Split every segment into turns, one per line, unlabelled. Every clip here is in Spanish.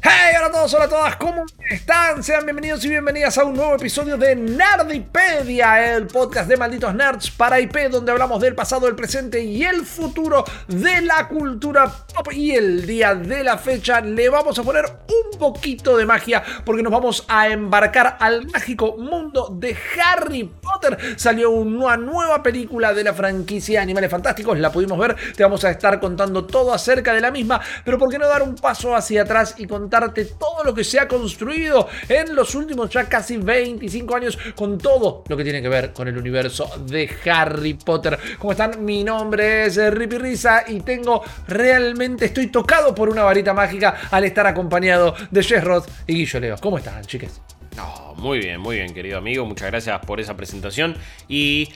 Hey, hola a todos, hola a todas, ¿cómo están? Sean bienvenidos y bienvenidas a un nuevo episodio de Nerdipedia, el podcast de malditos nerds para IP, donde hablamos del pasado, el presente y el futuro de la cultura pop. Y el día de la fecha le vamos a poner un poquito de magia, porque nos vamos a embarcar al mágico mundo de Harry Potter. Salió una nueva película de la franquicia Animales Fantásticos, la pudimos ver, te vamos a estar contando todo acerca de la misma, pero ¿por qué no dar un paso hacia atrás y contarte todo lo que se ha construido en los últimos ya casi 25 años con todo lo que tiene que ver con el universo de Harry Potter. ¿Cómo están? Mi nombre es Rippy Risa y tengo realmente, estoy tocado por una varita mágica al estar acompañado de Jess Roth y Guillo Leo. ¿Cómo están, chiques?
No, muy bien, muy bien, querido amigo. Muchas gracias por esa presentación. Y,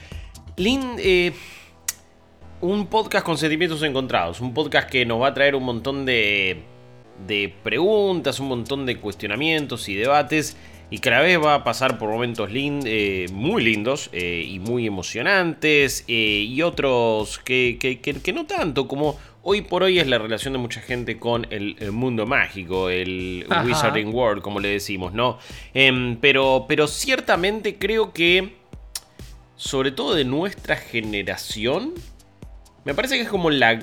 Lynn, eh, un podcast con sentimientos encontrados. Un podcast que nos va a traer un montón de de preguntas, un montón de cuestionamientos y debates. Y cada vez va a pasar por momentos eh, muy lindos eh, y muy emocionantes. Eh, y otros que, que, no tanto, como hoy por hoy es la relación de mucha gente con el, mundo mágico, el Wizarding World, como le decimos, ¿no? Em, pero, pero ciertamente creo que, sobre todo de nuestra generación, me parece que es como la,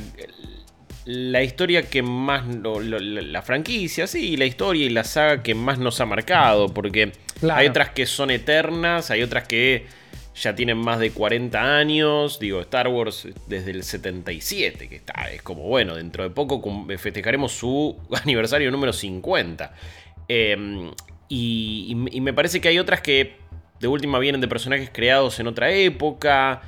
la historia que más. la franquicia, sí, la historia y la saga que más nos ha marcado. Porque hay otras que son eternas, hay otras que ya tienen más de 40 años. Digo, Star Wars desde el 77, que está, es como bueno, dentro de poco festejaremos su aniversario número 50. Em, y me parece que hay otras que de última vienen de personajes creados en otra época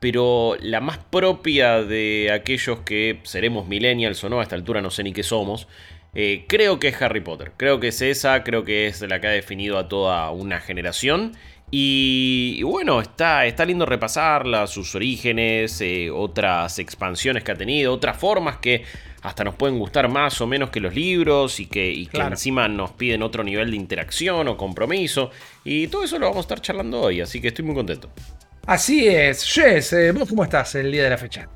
pero la más propia de aquellos que seremos millennials o no, a esta altura no sé ni qué somos, eh, creo que es Harry Potter. Creo que es esa, creo que es la que ha definido a toda una generación. Y, bueno, está, está lindo repasarla, sus orígenes, eh, otras expansiones que ha tenido, otras formas que hasta nos pueden gustar más o menos que los libros y que, que encima nos piden otro nivel de interacción o compromiso. Y todo eso lo vamos a estar charlando hoy, así que estoy muy contento.
Así es. Jess, eh, ¿vos cómo estás el día de la fecha?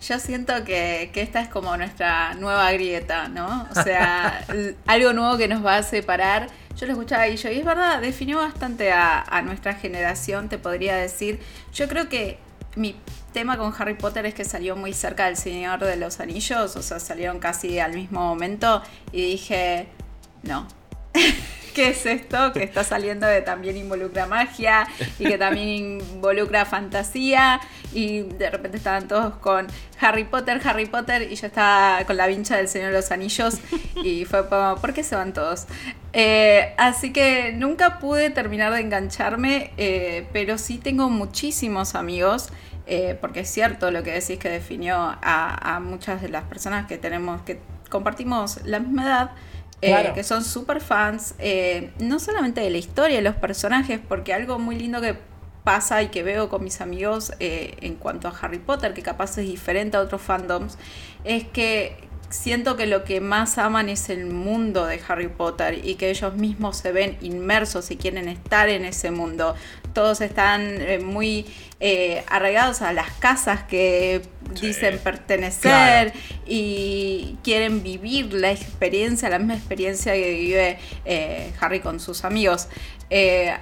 Yo siento que, esta es como nuestra nueva grieta, ¿no? O sea, algo nuevo que nos va a separar. Yo lo escuchaba y yo, y es verdad, definió bastante a, nuestra generación, te podría decir. Yo creo que mi tema con Harry Potter es que salió muy cerca del Señor de los Anillos, o sea, salieron casi al mismo momento y dije, no. ¿qué es esto? Que está saliendo de también involucra magia y que también involucra fantasía. Y de repente estaban todos con Harry Potter, Harry Potter, y yo estaba con la vincha del Señor de los Anillos. Y fue como, ¿por qué se van todos? Eh, así que nunca pude terminar de engancharme, eh, pero sí tengo muchísimos amigos. Eh, porque es cierto lo que decís que definió a, a muchas de las personas que tenemos, que compartimos la misma edad, eh, que son súper fans, eh, no solamente de la historia, de los personajes, porque algo muy lindo que pasa y que veo con mis amigos eh, en cuanto a Harry Potter, que capaz es diferente a otros fandoms, es que siento que lo que más aman es el mundo de Harry Potter y que ellos mismos se ven inmersos y quieren estar en ese mundo. Todos están eh, muy eh, arraigados a las casas que dicen pertenecer y quieren vivir la experiencia, la misma experiencia que vive eh, Harry con sus amigos.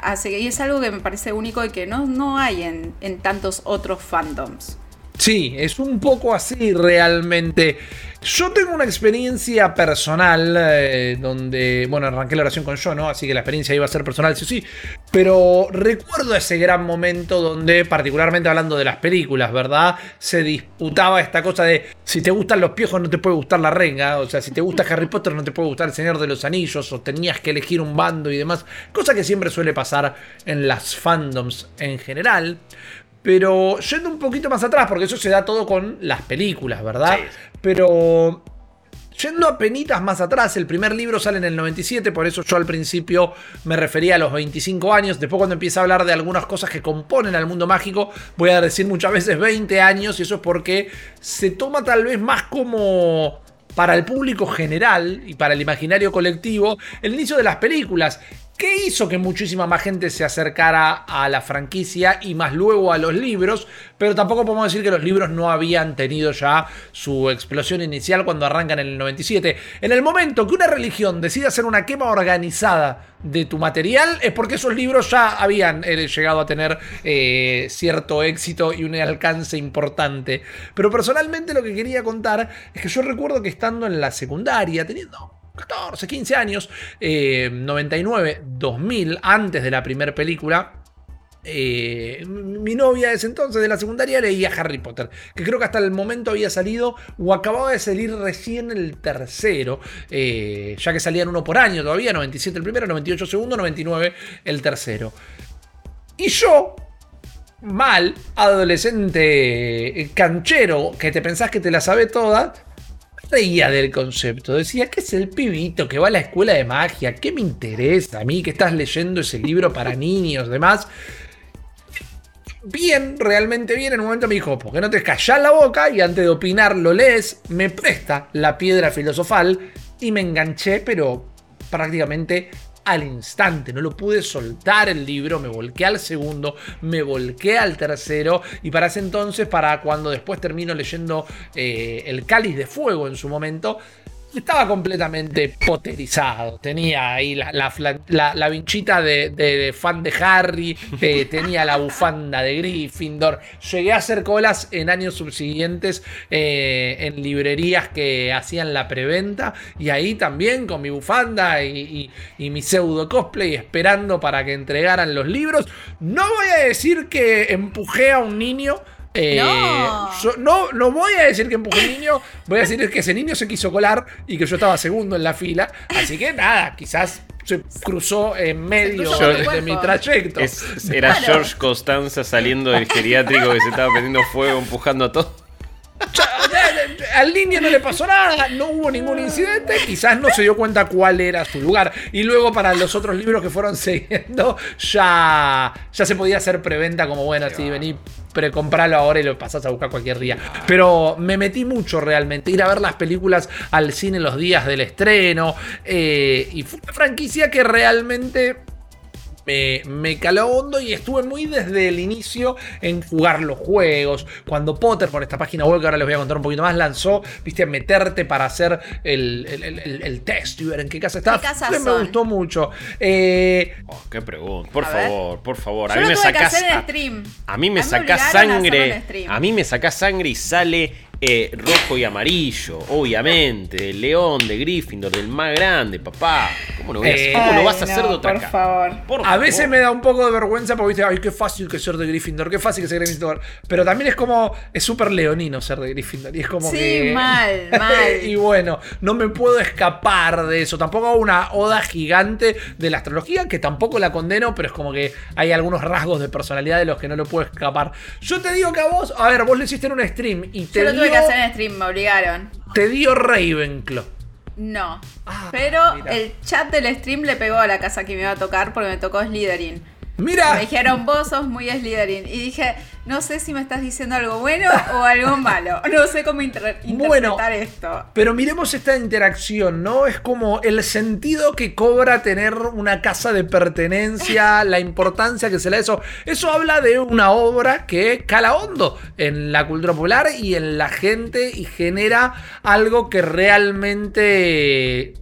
así que es algo que me parece único y que no, no hay en, en tantos otros fandoms.
Sí, es un poco así realmente. Yo tengo una experiencia personal eh, donde, bueno, arranqué la oración con yo, ¿no? Así que la experiencia iba a ser personal, sí sí. Pero recuerdo ese gran momento donde, particularmente hablando de las películas, ¿verdad? Se disputaba esta cosa de si te gustan los piojos no te puede gustar la renga. O sea, si te gusta Harry Potter no te puede gustar el Señor de los Anillos. O tenías que elegir un bando y demás. Cosa que siempre suele pasar en las fandoms en general. Pero yendo un poquito más atrás, porque eso se da todo con las películas, ¿verdad? Pero Yendo a penitas más atrás, el primer libro sale en el 97, por eso yo al principio me refería a los 25 años. Después cuando empieza a hablar de algunas cosas que componen al mundo mágico, voy a decir muchas veces 20 años y eso es porque se toma tal vez más como para el público general y para el imaginario colectivo el inicio de las películas. ¿Qué hizo que muchísima más gente se acercara a la franquicia y más luego a los libros? Pero tampoco podemos decir que los libros no habían tenido ya su explosión inicial cuando arrancan en el 97. En el momento que una religión decide hacer una quema organizada de tu material es porque esos libros ya habían eh, llegado a tener eh, cierto éxito y un alcance importante. Pero personalmente lo que quería contar es que yo recuerdo que estando en la secundaria, teniendo 14, 15 años, 99, eh, 2000, antes de la primera película, eh, mi novia ese entonces de la secundaria leía Harry Potter, que creo que hasta el momento había salido o acababa de salir recién el tercero, eh, ya que salían uno por año todavía, 97 el primero, 98 el segundo, 99 el tercero. Y yo, mal, adolescente canchero, que te pensás que te la sabe toda, reía del concepto. Decía, ¿qué es el pibito que va a la escuela de magia? ¿Qué me interesa a mí que estás leyendo ese libro para niños, demás? Bien, realmente bien. En un momento me dijo, ¿por qué no te callas la boca? Y antes de opinar lo lees, me presta la piedra filosofal y me enganché, pero prácticamente al instante, no lo pude soltar el libro, me volqué al segundo, me volqué al tercero y para ese entonces, para cuando después termino leyendo eh, El Cáliz de Fuego en su momento, estaba completamente poterizado. Tenía ahí la, la, vinchita de, fan de Harry, eh, tenía la bufanda de Gryffindor. Llegué a hacer colas en años subsiguientes eh, en librerías que hacían la preventa. Y ahí también con mi bufanda y, y mi pseudo cosplay esperando para que entregaran los libros. No voy a decir que empujé a un niño eh, no. no. voy a decir que empujé un niño, voy a decir que ese niño se quiso colar y que yo estaba segundo en la fila. Así que nada, quizás se cruzó en medio de, mi trayecto.
era George Costanza saliendo del geriátrico que se estaba prendiendo fuego, empujando a todos.
Al niño no le pasó nada, no hubo ningún incidente, quizás no se dio cuenta cuál era su lugar. Y luego para los otros libros que fueron siguiendo, ya, ya se podía hacer preventa como, bueno, si vení precompralo ahora y lo pasás a buscar cualquier día. Pero me metí mucho realmente. Ir a ver las películas al cine los días del estreno. Eh, y fue una franquicia que realmente me, caló hondo y estuve muy desde el inicio en jugar los juegos. Cuando Potter, por esta página web que ahora les voy a contar un poquito más, lanzó, viste, meterte para hacer el, test y ver en qué casa estás. ¿Qué me gustó mucho.
Eh, oh, qué pregunta. Por favor, por favor. a mí me sacas. A, mí me sacás sangre. A, mí me sacás sangre y sale eh, rojo y amarillo, obviamente. El león de Gryffindor, del más grande, papá. ¿Cómo lo, eh, vas a hacer de otra
por favor.
a veces me da un poco de vergüenza porque viste, ay, qué fácil que ser de Gryffindor, qué fácil que ser de Gryffindor. Pero también es como, es súper leonino ser de Gryffindor. Y es como
sí, mal, mal.
y bueno, no me puedo escapar de eso. Tampoco hago una oda gigante de la astrología, que tampoco la condeno, pero es como que hay algunos rasgos de personalidad de los que no lo puedo escapar. Yo te digo que a vos, a ver, vos lo hiciste en un stream y te
que hacer en stream, me obligaron.
Te dio Ravenclaw.
No. Ah, pero el chat del stream le pegó a la casa que me iba a tocar porque me tocó Slytherin.
Mira.
Me dijeron, vos sos muy Slytherin. Y dije, no sé si me estás diciendo algo bueno o algo malo. No sé cómo interpretar esto.
Pero miremos esta interacción, ¿no? Es como el sentido que cobra tener una casa de pertenencia, la importancia que se le da eso. Eso habla de una obra que cala hondo en la cultura popular y en la gente y genera algo que realmente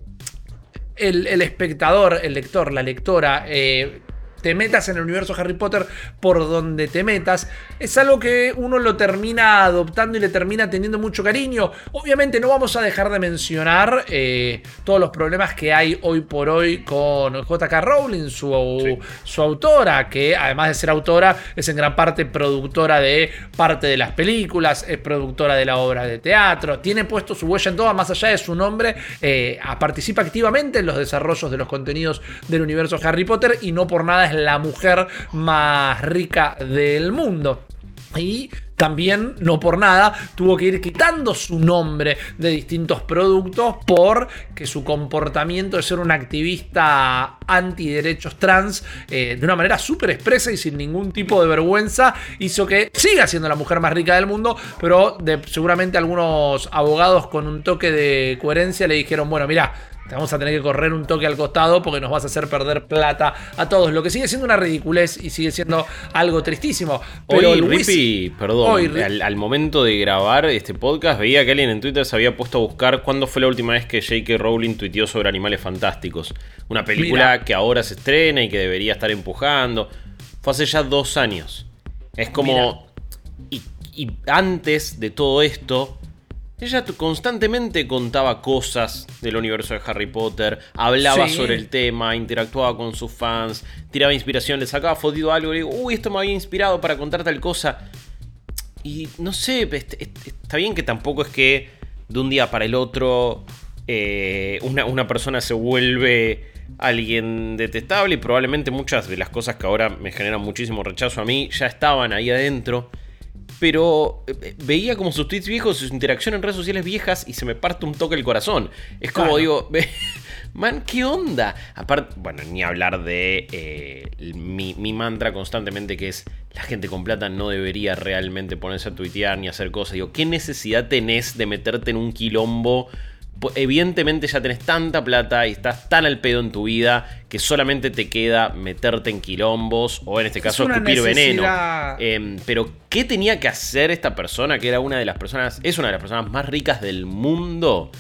el, espectador, el lector, la lectora, eh, te metas en el universo Harry Potter por donde te metas, es algo que uno lo termina adoptando y le termina teniendo mucho cariño. Obviamente no vamos a dejar de mencionar eh, todos los problemas que hay hoy por hoy con JK Rowling, su, su autora, que además de ser autora es en gran parte productora de parte de las películas, es productora de la obra de teatro, tiene puesto su huella en todo, más allá de su nombre, eh, participa activamente en los desarrollos de los contenidos del universo Harry Potter y no por nada es la mujer más rica del mundo. Y también, no por nada, tuvo que ir quitando su nombre de distintos productos porque su comportamiento de ser un activista antiderechos trans eh, de una manera súper expresa y sin ningún tipo de vergüenza hizo que siga siendo la mujer más rica del mundo, pero seguramente algunos abogados con un toque de coherencia le dijeron, bueno, mira, te vamos a tener que correr un toque al costado porque nos vas a hacer perder plata a todos. Lo que sigue siendo una ridiculez y sigue siendo algo tristísimo.
Pero hoy, Rippy, perdón, al, momento de grabar este podcast veía que alguien en Twitter se había puesto a buscar cuándo fue la última vez que J.K. Rowling tuiteó sobre Animales Fantásticos. Una película que ahora se estrena y que debería estar empujando. Fue hace ya dos años. Es como... y antes de todo esto, ella constantemente contaba cosas del universo de Harry Potter, hablaba sobre el tema, interactuaba con sus fans, tiraba inspiración, le sacaba fotido algo y digo, uy, esto me había inspirado para contar tal cosa. Y no sé, está bien que tampoco es que de un día para el otro eh, una, una persona se vuelve alguien detestable y probablemente muchas de las cosas que ahora me generan muchísimo rechazo a mí ya estaban ahí adentro pero eh, veía como sus tweets viejos, sus interacciones en redes sociales viejas y se me parte un toque el corazón. Es como digo, man, ¿qué onda? Aparte, bueno, ni hablar de eh, mi, mi, mantra constantemente que es la gente con plata no debería realmente ponerse a tuitear ni hacer cosas. Digo, ¿qué necesidad tenés de meterte en un quilombo? Evidentemente ya tenés tanta plata y estás tan al pedo en tu vida que solamente te queda meterte en quilombos o en este caso escupir veneno. Em, pero, ¿qué tenía que hacer esta persona que era una de las personas, es una de las personas más ricas del mundo?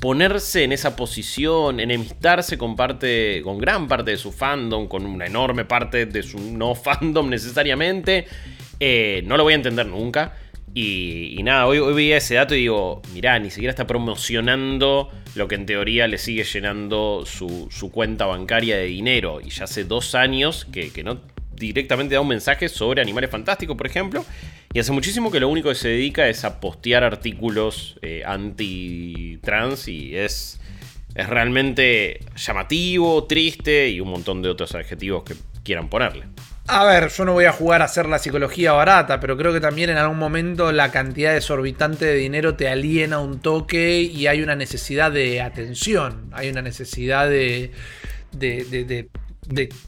Ponerse en esa posición, enemistarse con parte, con gran parte de su fandom, con una enorme parte de su no fandom necesariamente. Eh, no lo voy a entender nunca. Y, nada, hoy, veía ese dato y digo, mirá, ni siquiera está promocionando lo que en teoría le sigue llenando su, cuenta bancaria de dinero. Y ya hace dos años que, no directamente da un mensaje sobre Animales Fantásticos, por ejemplo. Y hace muchísimo que lo único que se dedica es a postear artículos eh, anti-trans y es, es realmente llamativo, triste y un montón de otros adjetivos que quieran ponerle.
A ver, yo no voy a jugar a hacer la psicología barata, pero creo que también en algún momento la cantidad desorbitante de dinero te aliena un toque y hay una necesidad de atención, hay una necesidad de, de,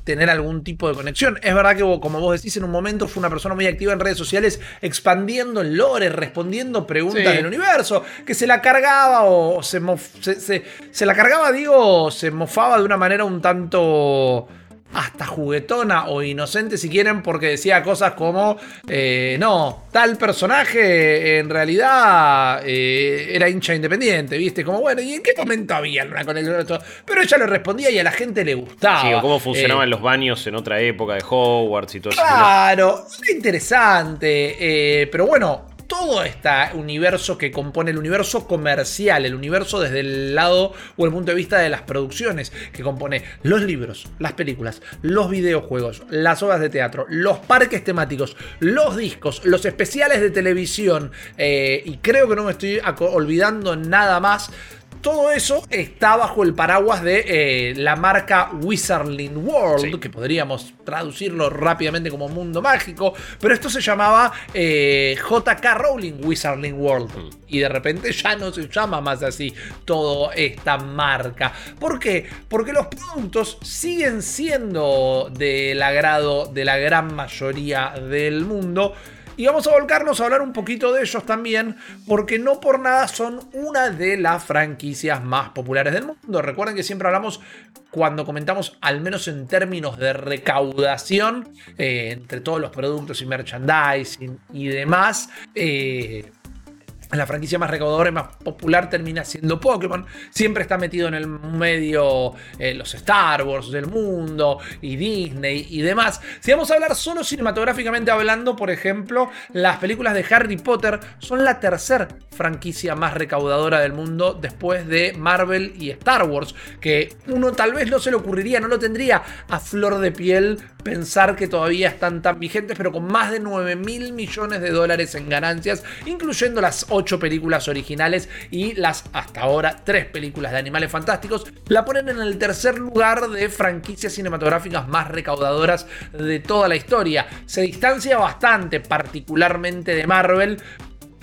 tener algún tipo de conexión. Es verdad que como vos decís, en un momento fue una persona muy activa en redes sociales, expandiendo el lore, respondiendo preguntas del universo, que se la cargaba o se, se, se la cargaba, digo, se mofaba de una manera un tanto hasta juguetona o inocente si quieren, porque decía cosas como, eh, no, tal personaje en realidad eh, era hincha independiente, ¿viste? Como, bueno, ¿y en qué momento había una conexión? Pero ella le respondía y a la gente le gustaba. Sí,
o cómo funcionaban eh, los baños en otra época de Hogwarts y todo
eso. Claro, era interesante, pero bueno, todo este universo que compone el universo comercial, el universo desde el lado o el punto de vista de las producciones, que compone los libros, las películas, los videojuegos, las obras de teatro, los parques temáticos, los discos, los especiales de televisión, eh, y creo que no me estoy olvidando nada más todo eso está bajo el paraguas de eh, la marca Wizarding World, que podríamos traducirlo rápidamente como mundo mágico, pero esto se llamaba eh, JK Rowling Wizarding World. Mm. Y de repente ya no se llama más así toda esta marca. ¿Por qué? Porque los productos siguen siendo del agrado de la gran mayoría del mundo y vamos a volcarnos a hablar un poquito de ellos también, porque no por nada son una de las franquicias más populares del mundo. Recuerden que siempre hablamos cuando comentamos, al menos en términos de recaudación, eh, entre todos los productos y merchandising y demás, eh, la franquicia más recaudadora y más popular termina siendo Pokémon. Siempre está metido en el medio eh, los Star Wars del mundo y Disney y demás. Si vamos a hablar solo cinematográficamente hablando, por ejemplo, las películas de Harry Potter son la tercera franquicia más recaudadora del mundo después de Marvel y Star Wars, que uno tal vez no se le ocurriría, no lo tendría a flor de piel pensar que todavía están tan vigentes, pero con más de 9 mil millones de dólares en ganancias, incluyendo las ocho películas originales y las hasta ahora tres películas de Animales Fantásticos, la ponen en el tercer lugar de franquicias cinematográficas más recaudadoras de toda la historia. Se distancia bastante, particularmente de Marvel,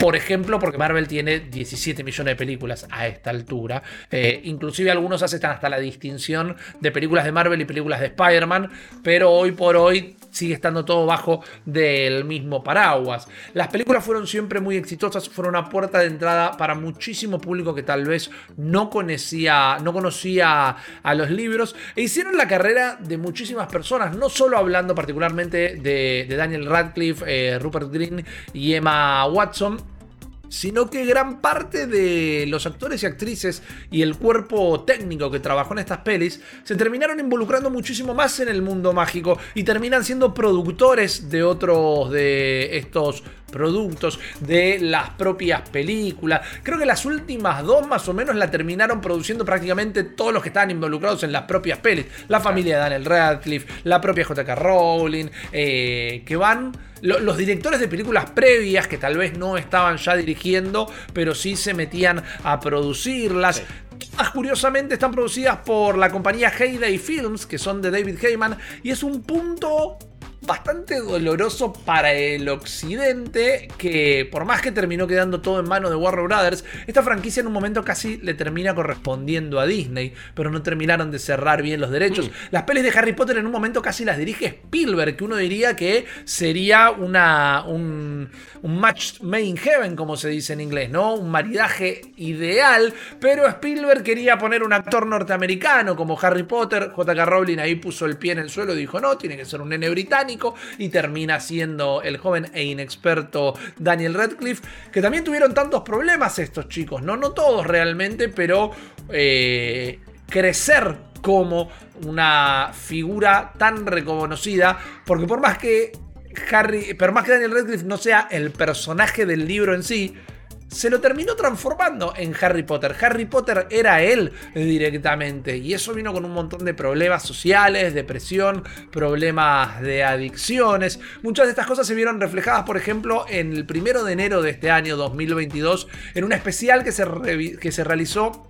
por ejemplo, porque Marvel tiene 17 millones de películas a esta altura. Eh, inclusive algunos aceptan hasta la distinción de películas de Marvel y películas de Spider-Man, pero hoy por hoy sigue estando todo bajo del mismo paraguas. Las películas fueron siempre muy exitosas, fueron una puerta de entrada para muchísimo público que tal vez no conocía, no conocía a los libros e hicieron la carrera de muchísimas personas, no solo hablando particularmente de, Daniel Radcliffe, eh, Rupert Green y Emma Watson, sino que gran parte de los actores y actrices y el cuerpo técnico que trabajó en estas pelis se terminaron involucrando muchísimo más en el mundo mágico y terminan siendo productores de otros de estos productos, de las propias películas. Creo que las últimas dos más o menos la terminaron produciendo prácticamente todos los que estaban involucrados en las propias pelis. La familia de Daniel Radcliffe, la propia JK Rowling, eh, que van los directores de películas previas que tal vez no estaban ya dirigiendo, pero sí se metían a producirlas. Todas curiosamente están producidas por la compañía Heyday Films, que son de David Heyman, y es un punto bastante doloroso para el occidente, que por más que terminó quedando todo en manos de Warner Brothers, esta franquicia en un momento casi le termina correspondiendo a Disney, pero no terminaron de cerrar bien los derechos. Mm. Las pelis de Harry Potter en un momento casi las dirige Spielberg, que uno diría que sería una, un, un match made in heaven, como se dice en inglés, ¿no? Un maridaje ideal, pero Spielberg quería poner un actor norteamericano como Harry Potter, JK Rowling ahí puso el pie en el suelo y dijo, no, tiene que ser un nene británico y termina siendo el joven e inexperto Daniel Radcliffe, que también tuvieron tantos problemas estos chicos, no, no todos realmente, pero eh, crecer como una figura tan reconocida, porque por más que Harry, por más que Daniel Radcliffe no sea el personaje del libro en sí, se lo terminó transformando en Harry Potter. Harry Potter era él directamente y eso vino con un montón de problemas sociales, depresión, problemas de adicciones. Muchas de estas cosas se vieron reflejadas, por ejemplo, en el primero de enero de este año 2022, en un especial que se, que se realizó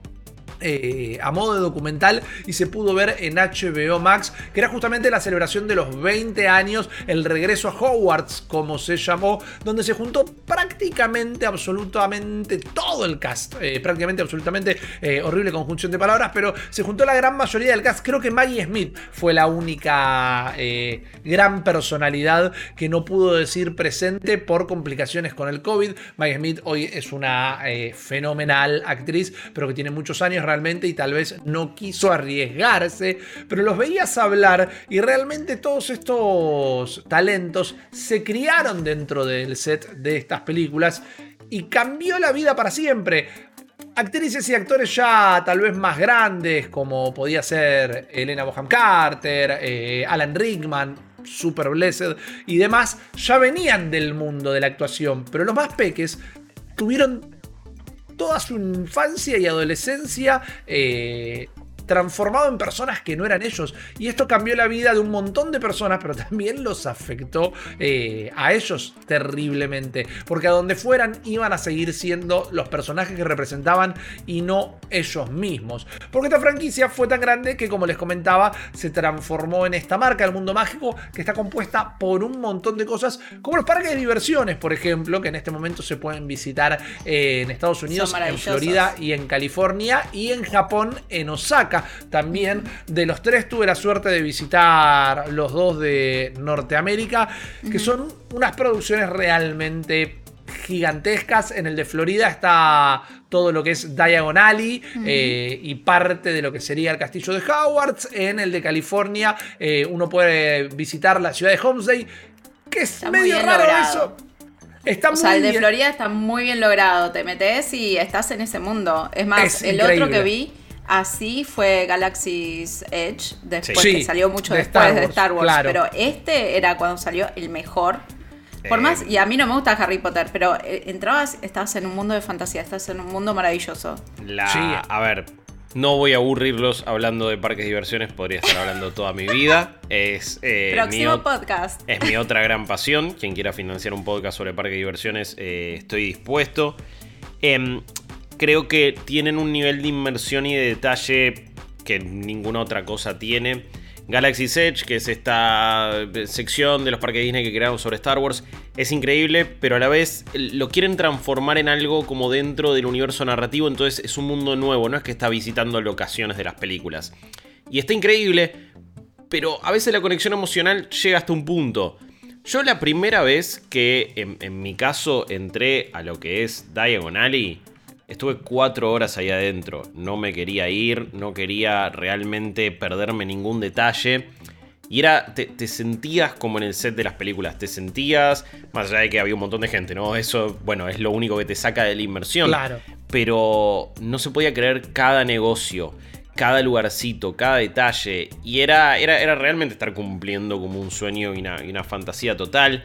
eh, a modo de documental y se pudo ver en HBO Max, que era justamente la celebración de los 20 años, el regreso a Hogwarts, como se llamó, donde se juntó prácticamente, absolutamente todo el cast, eh, prácticamente, absolutamente, eh, horrible conjunción de palabras, pero se juntó la gran mayoría del cast. Creo que Maggie Smith fue la única gran personalidad que no pudo decir presente por complicaciones con el COVID. Maggie Smith hoy es una fenomenal actriz, pero que tiene muchos años y tal vez no quiso arriesgarse, pero los veías hablar y realmente todos estos talentos se criaron dentro del set de estas películas y cambió la vida para siempre. Actrices y actores ya tal vez más grandes, como podía ser Elena Boham Carter, eh, Alan Rickman, Super Blessed y demás, ya venían del mundo de la actuación, pero los más peques tuvieron toda su infancia y adolescencia eh, transformado en personas que no eran ellos. Y esto cambió la vida de un montón de personas, pero también los afectó eh, a ellos terriblemente. Porque a donde fueran iban a seguir siendo los personajes que representaban y no ellos mismos. Porque esta franquicia fue tan grande que, como les comentaba, se transformó en esta marca del mundo mágico que está compuesta por un montón de cosas, como los parques de diversiones, por ejemplo, que en este momento se pueden visitar en Estados Unidos, en Florida y en California, y en Japón, en Osaka también. De los tres tuve la suerte de visitar los dos de Norteamérica, que son unas producciones realmente gigantescas. En el de Florida está todo lo que es Diagon Alley eh, y parte de lo que sería el castillo de Howards. En el de California eh, uno puede visitar la ciudad de Homestead, que es medio raro eso.
Está o sea, el de Florida está muy bien logrado. Te metes y estás en ese mundo. Es más, el otro que vi Así fue Galaxy's Edge, después que salió mucho después de Star Wars. Pero este era cuando salió el mejor. Por más, y a mí no me gusta Harry Potter, pero eh, entrabas, estabas en un mundo de fantasía, estás en un mundo maravilloso.
La, A ver, no voy a aburrirlos hablando de parques de diversiones, podría estar hablando toda mi vida. Es,
eh, Próximo podcast.
Es mi otra gran pasión. Quien quiera financiar un podcast sobre parques de diversiones, eh, estoy dispuesto. Creo que tienen un nivel de inmersión y de detalle que ninguna otra cosa tiene. Galaxy's Edge, que es esta eh, sección de los parques Disney que crearon sobre Star Wars, es increíble, pero a la vez lo quieren transformar en algo como dentro del universo narrativo, entonces es un mundo nuevo, no es que está visitando locaciones de las películas. Y está increíble, pero a veces la conexión emocional llega hasta un punto. Yo la primera vez que, en, en mi caso, entré a lo que es Diagon Alley, Estuve cuatro horas ahí adentro, no me quería ir, no quería realmente perderme ningún detalle. Y era, te, sentías como en el set de las películas, te sentías, más allá de que había un montón de gente, ¿no? Eso, bueno, es lo único que te saca de la inmersión.
Claro.
Pero no se podía creer cada negocio, cada lugarcito, cada detalle. Y era, era, era realmente estar cumpliendo como un sueño y una, y una fantasía total.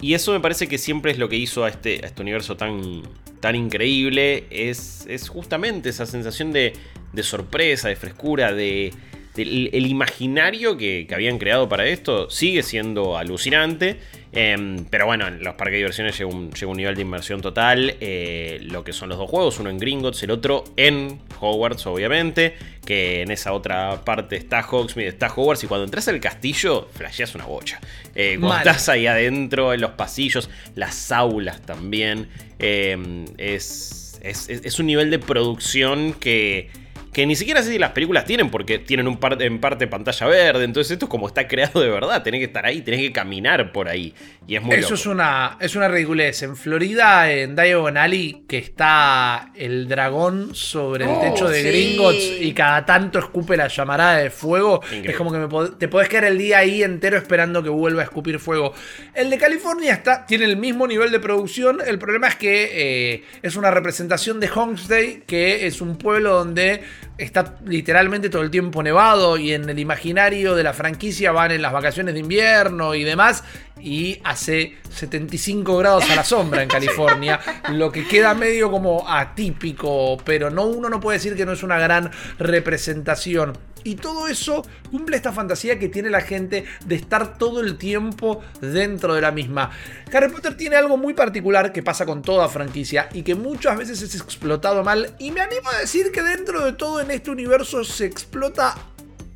Y eso me parece que siempre es lo que hizo a este, a este universo tan, tan increíble. Es, es justamente esa sensación de, de sorpresa, de frescura, de, el, imaginario que, habían creado para esto sigue siendo alucinante. Em, pero bueno, en los parques de diversiones llega un, un nivel de inversión total. Eh, lo que son los dos juegos, uno en Gringotts, el otro en Hogwarts, obviamente. Que en esa otra parte está Hogsmeade, está Hogwarts. Y cuando entras al castillo, flasheas una bocha. Eh, cuando estás ahí adentro, en los pasillos, las aulas también. Em, es, es un nivel de producción que que ni siquiera sé si las películas tienen, porque tienen un en parte pantalla verde. Entonces, esto es como está creado de verdad. Tenés que estar ahí, tenés que caminar por ahí. Y es muy
Eso es una, es una ridiculez. En Florida, en Diagon Alley, que está el dragón sobre el oh, techo de Gringotts y cada tanto escupe la llamarada de fuego. Es como que te podés quedar el día ahí entero esperando que vuelva a escupir fuego. El de California está, tiene el mismo nivel de producción. El problema es que eh, es una representación de Homestead, que es un pueblo donde está literalmente todo el tiempo nevado y en el imaginario de la franquicia van en las vacaciones de invierno y demás y hace 75 grados a la sombra en California, lo que queda medio como atípico, pero no uno no puede decir que no es una gran representación. Y todo eso cumple esta fantasía que tiene la gente de estar todo el tiempo dentro de la misma. Harry Potter tiene algo muy particular que pasa con toda franquicia y que muchas veces es explotado mal. Y me animo a decir que dentro de todo en este universo se explota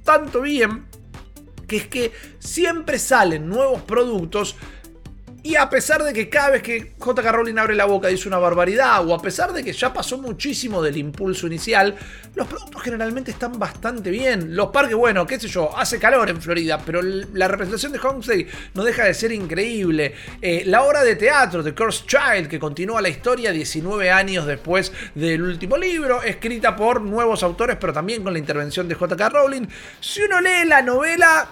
tanto bien que es que siempre salen nuevos productos y a pesar de que cada vez que JK Rowling abre la boca dice una barbaridad, o a pesar de que ya pasó muchísimo del impulso inicial, los productos generalmente están bastante bien. Los parques, bueno, qué sé yo, hace calor en Florida, pero la representación de Homestead no deja de ser increíble. Eh, la obra de teatro de Curse Child, que continúa la historia 19 años después del último libro, escrita por nuevos autores, pero también con la intervención de JK Rowling. Si uno lee la novela,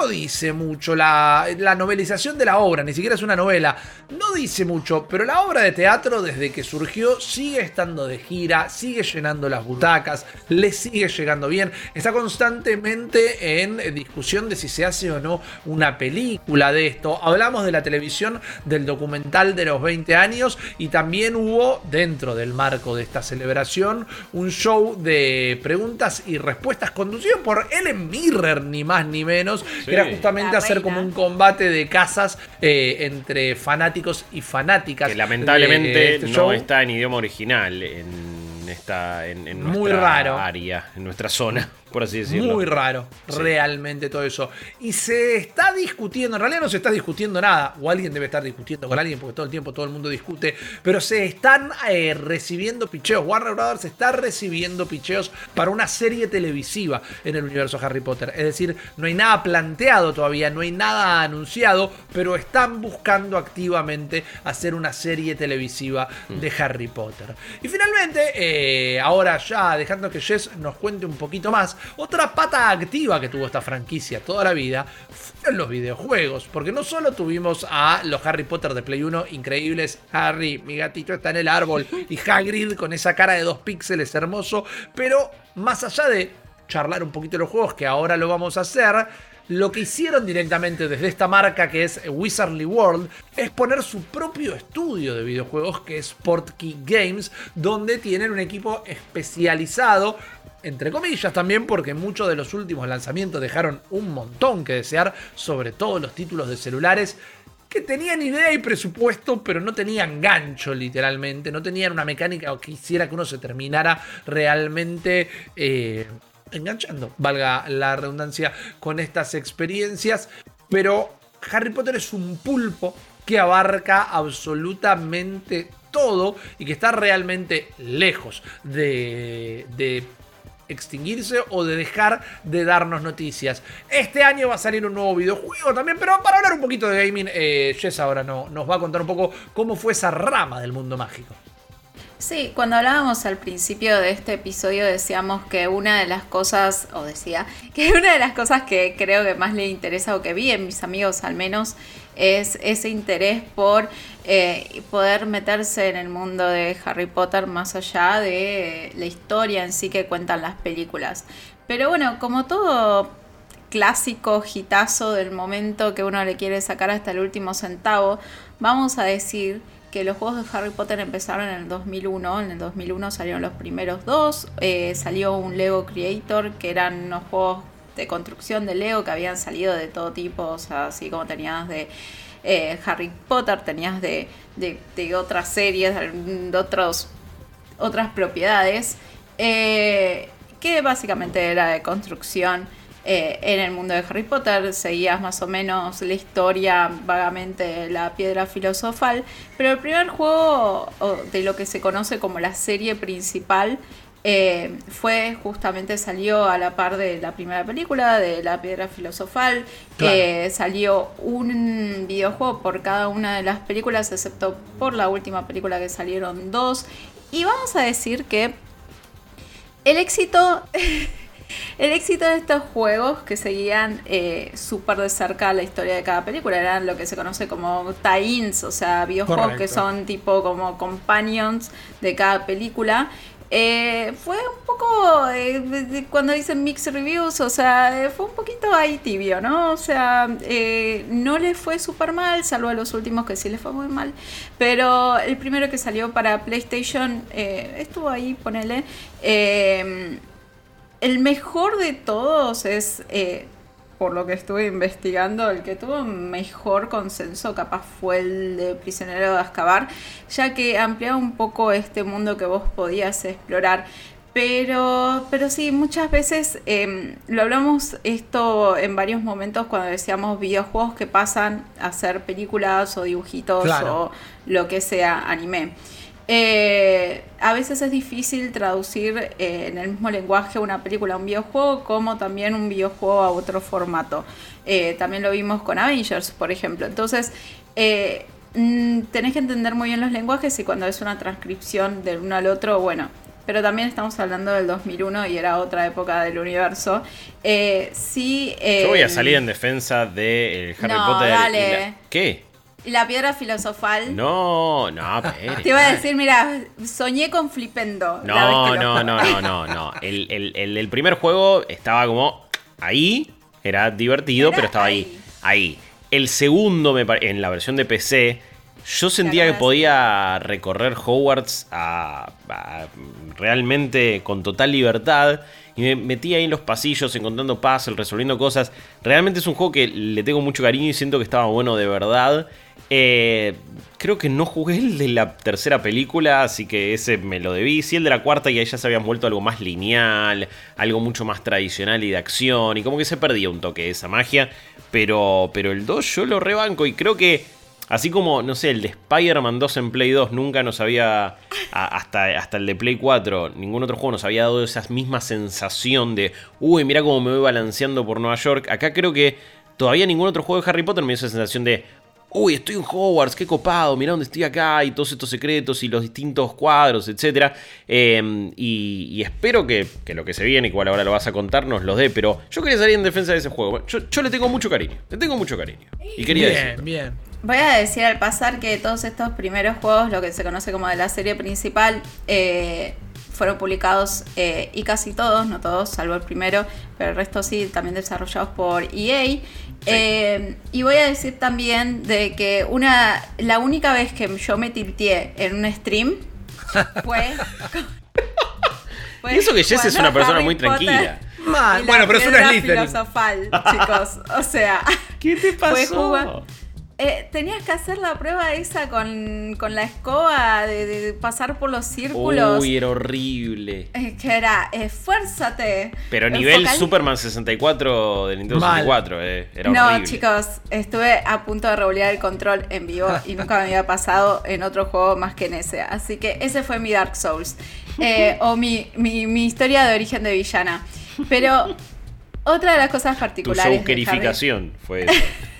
no dice mucho la, novelización de la obra, ni siquiera es una novela, no dice mucho, pero la obra de teatro desde que surgió sigue estando de gira, sigue llenando las butacas, le sigue llegando bien, está constantemente en discusión de si se hace o no una película de esto. Hablamos de la televisión, del documental de los 20 años y también hubo dentro del marco de esta celebración un show de preguntas y respuestas conducido por Ellen Mirror, ni más ni menos era justamente hacer como un combate de casas eh, entre fanáticos y fanáticas.
Que lamentablemente este no está en idioma original en esta en, en nuestra
Muy raro.
área, en nuestra zona por así decirlo.
Muy raro, realmente todo eso. Y se está discutiendo, en realidad no se está discutiendo nada, o alguien debe estar discutiendo con alguien, porque todo el tiempo todo el mundo discute, pero se están eh, recibiendo picheos. Warner Brothers está recibiendo picheos para una serie televisiva en el universo Harry Potter. Es decir, no hay nada planteado todavía, no hay nada anunciado, pero están buscando activamente hacer una serie televisiva de mm. Harry Potter. Y finalmente, eh, ahora ya dejando que Jess nos cuente un poquito más, otra pata activa que tuvo esta franquicia toda la vida fueron los videojuegos, porque no solo tuvimos a los Harry Potter de Play 1 increíbles, Harry, mi gatito está en el árbol, y Hagrid con esa cara de dos píxeles hermoso, pero más allá de charlar un poquito de los juegos, que ahora lo vamos a hacer, lo que hicieron directamente desde esta marca que es Wizardly World es poner su propio estudio de videojuegos que es Portkey Games, donde tienen un equipo especializado entre comillas también porque muchos de los últimos lanzamientos dejaron un montón que desear, sobre todo los títulos de celulares. que tenían idea y presupuesto, pero no tenían gancho literalmente, no tenían una mecánica que hiciera que uno se terminara realmente... Eh, enganchando, valga la redundancia, con estas experiencias. Pero Harry Potter es un pulpo que abarca absolutamente todo y que está realmente lejos de, de extinguirse o de dejar de darnos noticias. Este año va a salir un nuevo videojuego también, pero para hablar un poquito de gaming, eh, Jess ahora no, nos va a contar un poco cómo fue esa rama del mundo mágico.
Sí, cuando hablábamos al principio de este episodio decíamos que una de las cosas, o decía, que una de las cosas que creo que más le interesa o que vi en mis amigos al menos es ese interés por eh, poder meterse en el mundo de Harry Potter más allá de la historia en sí que cuentan las películas. Pero bueno, como todo clásico hitazo del momento que uno le quiere sacar hasta el último centavo, vamos a decir que los juegos de Harry Potter empezaron en el 2001. En el 2001 salieron los primeros dos. Eh, salió un Lego Creator, que eran unos juegos de construcción de Lego que habían salido de todo tipo. O sea, así como tenías de eh, Harry Potter, tenías de, de, otras series, de otros, otras propiedades. Eh, que básicamente era de construcción eh, en el mundo de Harry Potter, seguías más o menos la historia vagamente la piedra filosofal, pero el primer juego de lo que se conoce como la serie principal eh, fue justamente salió a la par de la primera película de la piedra filosofal eh, salió un videojuego por cada una de las películas excepto por la última película que salieron dos. Y vamos a decir que el éxito El éxito de estos juegos que seguían eh, súper de cerca la historia de cada película eran lo que se conoce como tie-ins, o sea, videojuegos que son tipo como companions de cada película. Eh, fue un poco, eh, cuando dicen mixed reviews, o sea, fue un poquito ahí tibio, ¿no? O sea, no le fue súper mal, salvo a los últimos que sí le fue muy mal. Pero el primero que salió para PlayStation estuvo ahí, ponele. El mejor de todos es, eh, por lo que estuve investigando, el que tuvo mejor consenso capaz fue el de Prisionero de Azkaban, ya que ampliaba un poco este mundo que vos podías explorar. Pero, pero sí, muchas veces em, lo hablamos esto en varios momentos cuando decíamos videojuegos que pasan a ser películas o dibujitos o lo que sea anime. Eh, a veces es difícil traducir eh, en el mismo lenguaje una película a un videojuego como también un videojuego a otro formato. Eh, también lo vimos con Avengers, por ejemplo. Entonces, mm, tenés que entender muy bien los lenguajes y cuando es una transcripción del uno al otro, bueno. Pero también estamos hablando del 2001 y era otra época del universo. sí,
Yo voy a salir en defensa de Harry Potter. ¿Qué?
La piedra filosofal.
No, no,
Te iba a decir, mira, soñé con Flipendo.
No, no, no, no, no, no. El, el, primer juego estaba como ahí, era divertido, pero estaba ahí. ahí. El segundo, me en la versión de PC, yo sentía que podía recorrer Hogwarts a, realmente con total libertad. Y me metí ahí en los pasillos encontrando puzzles, resolviendo cosas. Realmente es un juego que le tengo mucho cariño y siento que estaba bueno de verdad. Eh, creo que no jugué el de la tercera película, así que ese me lo debí. Sí, el de la cuarta y ahí ya se habían vuelto algo más lineal, algo mucho más tradicional y de acción. Y como que se perdía un toque de esa magia. Pero, pero el 2 yo lo rebanco y creo que Así como, no sé, el de Spider-Man 2 en Play 2 nunca nos había, hasta, hasta el de Play 4, ningún otro juego nos había dado esa misma sensación de, uy, mira cómo me voy balanceando por Nueva York. Acá creo que todavía ningún otro juego de Harry Potter me dio esa sensación de, uy, estoy en Hogwarts, qué copado, mira dónde estoy acá y todos estos secretos y los distintos cuadros, etc. Em, y, espero que, lo que se viene, igual ahora lo vas a contar, nos lo dé, pero yo quería salir en defensa de ese juego. Yo, le tengo mucho cariño, le tengo mucho cariño. Y quería
bien, Bien.
Voy a decir al pasar que todos estos primeros juegos, lo que se conoce como de la serie principal, eh, fueron publicados eh, y casi todos, no todos, salvo el primero, pero el resto sí, también desarrollados por EA. Eh, y voy a decir también de que una la única vez que yo me tilteé en un stream fue...
y eso que Jess es una persona muy tranquila.
bueno, pero es una
filosofal, chicos. O sea,
¿qué te pasó?
Eh, tenías que hacer la prueba esa con, la escoba de, pasar por los círculos.
Uy, era horrible.
Es que era, esfuérzate.
Pero nivel Superman 64 del Nintendo 64, eh, era
no,
horrible.
No, chicos, estuve a punto de revolear el control en vivo y nunca me había pasado en otro juego más que en ese. Así que ese fue mi Dark Souls. Eh, o mi, mi, historia de origen de villana. Pero otra de las cosas particulares.
Tu fue eso.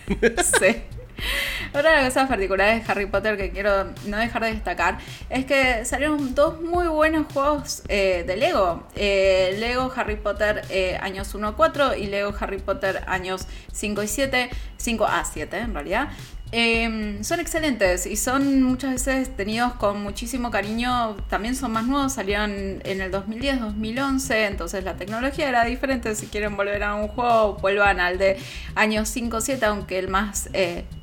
sí. Otra de las cosas particulares de Harry Potter que quiero no dejar de destacar es que salieron dos muy buenos juegos eh, de Lego. Eh, Lego Harry Potter eh, años 1 a 4 y Lego Harry Potter años 5 y 7. 5 a 7 en realidad. Em, son excelentes y son muchas veces tenidos con muchísimo cariño. También son más nuevos, salieron en el 2010-2011, entonces la tecnología era diferente. Si quieren volver a un juego, vuelvan al de años 5-7, aunque el más copado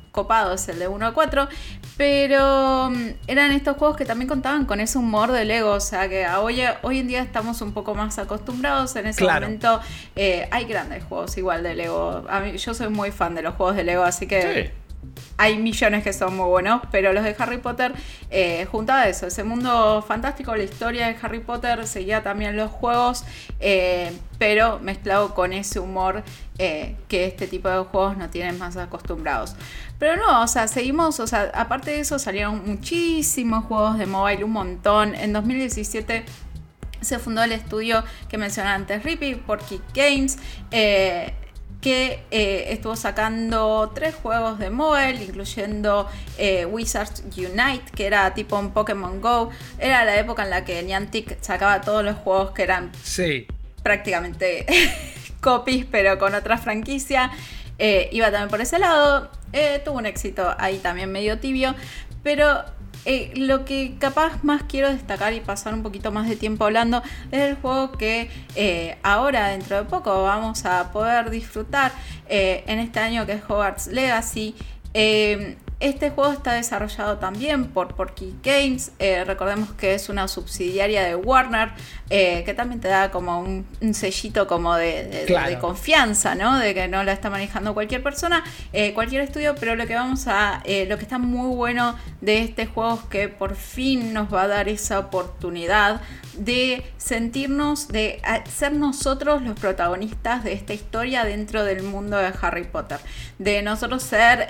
es el de 1 a 4, pero mm, eran estos juegos que también contaban con ese humor de Lego, o sea que hoy, hoy en día estamos un poco más acostumbrados, en ese momento eh, hay grandes juegos igual de Lego, a mí, yo soy muy fan de los juegos de Lego, así que... hay millones que son muy buenos, pero los de Harry Potter eh, juntaba eso, ese mundo fantástico, la historia de Harry Potter, seguía también los juegos, eh, pero mezclado con ese humor eh, que este tipo de juegos no tienen más acostumbrados. Pero no, o sea, seguimos, o sea, aparte de eso salieron muchísimos juegos de mobile, un montón. En 2017 se fundó el estudio que mencioné antes, Rippy, por Kick Games. Eh, que eh, estuvo sacando tres juegos de mobile, incluyendo Wizards Unite, que era tipo un Pokémon Go. Era la época en la que Niantic sacaba todos los juegos que eran
sí.
prácticamente copies, pero con otra franquicia. Eh, iba también por ese lado. Eh, tuvo un éxito ahí también medio tibio. Pero eh, lo que capaz más quiero destacar y pasar un poquito más de tiempo hablando es el juego que ahora, dentro de poco, vamos a poder disfrutar en este año que es Hogwarts Legacy. Este juego está desarrollado también por Porky Games. Eh, recordemos que es una subsidiaria de Warner, eh, que también te da como un, sellito como de, confianza, ¿no? De que no la está manejando cualquier persona, eh, cualquier estudio. Pero lo que vamos a, lo que está muy bueno de este juego es que por fin nos va a dar esa oportunidad de sentirnos, de ser nosotros los protagonistas de esta historia dentro del mundo de Harry Potter. De nosotros ser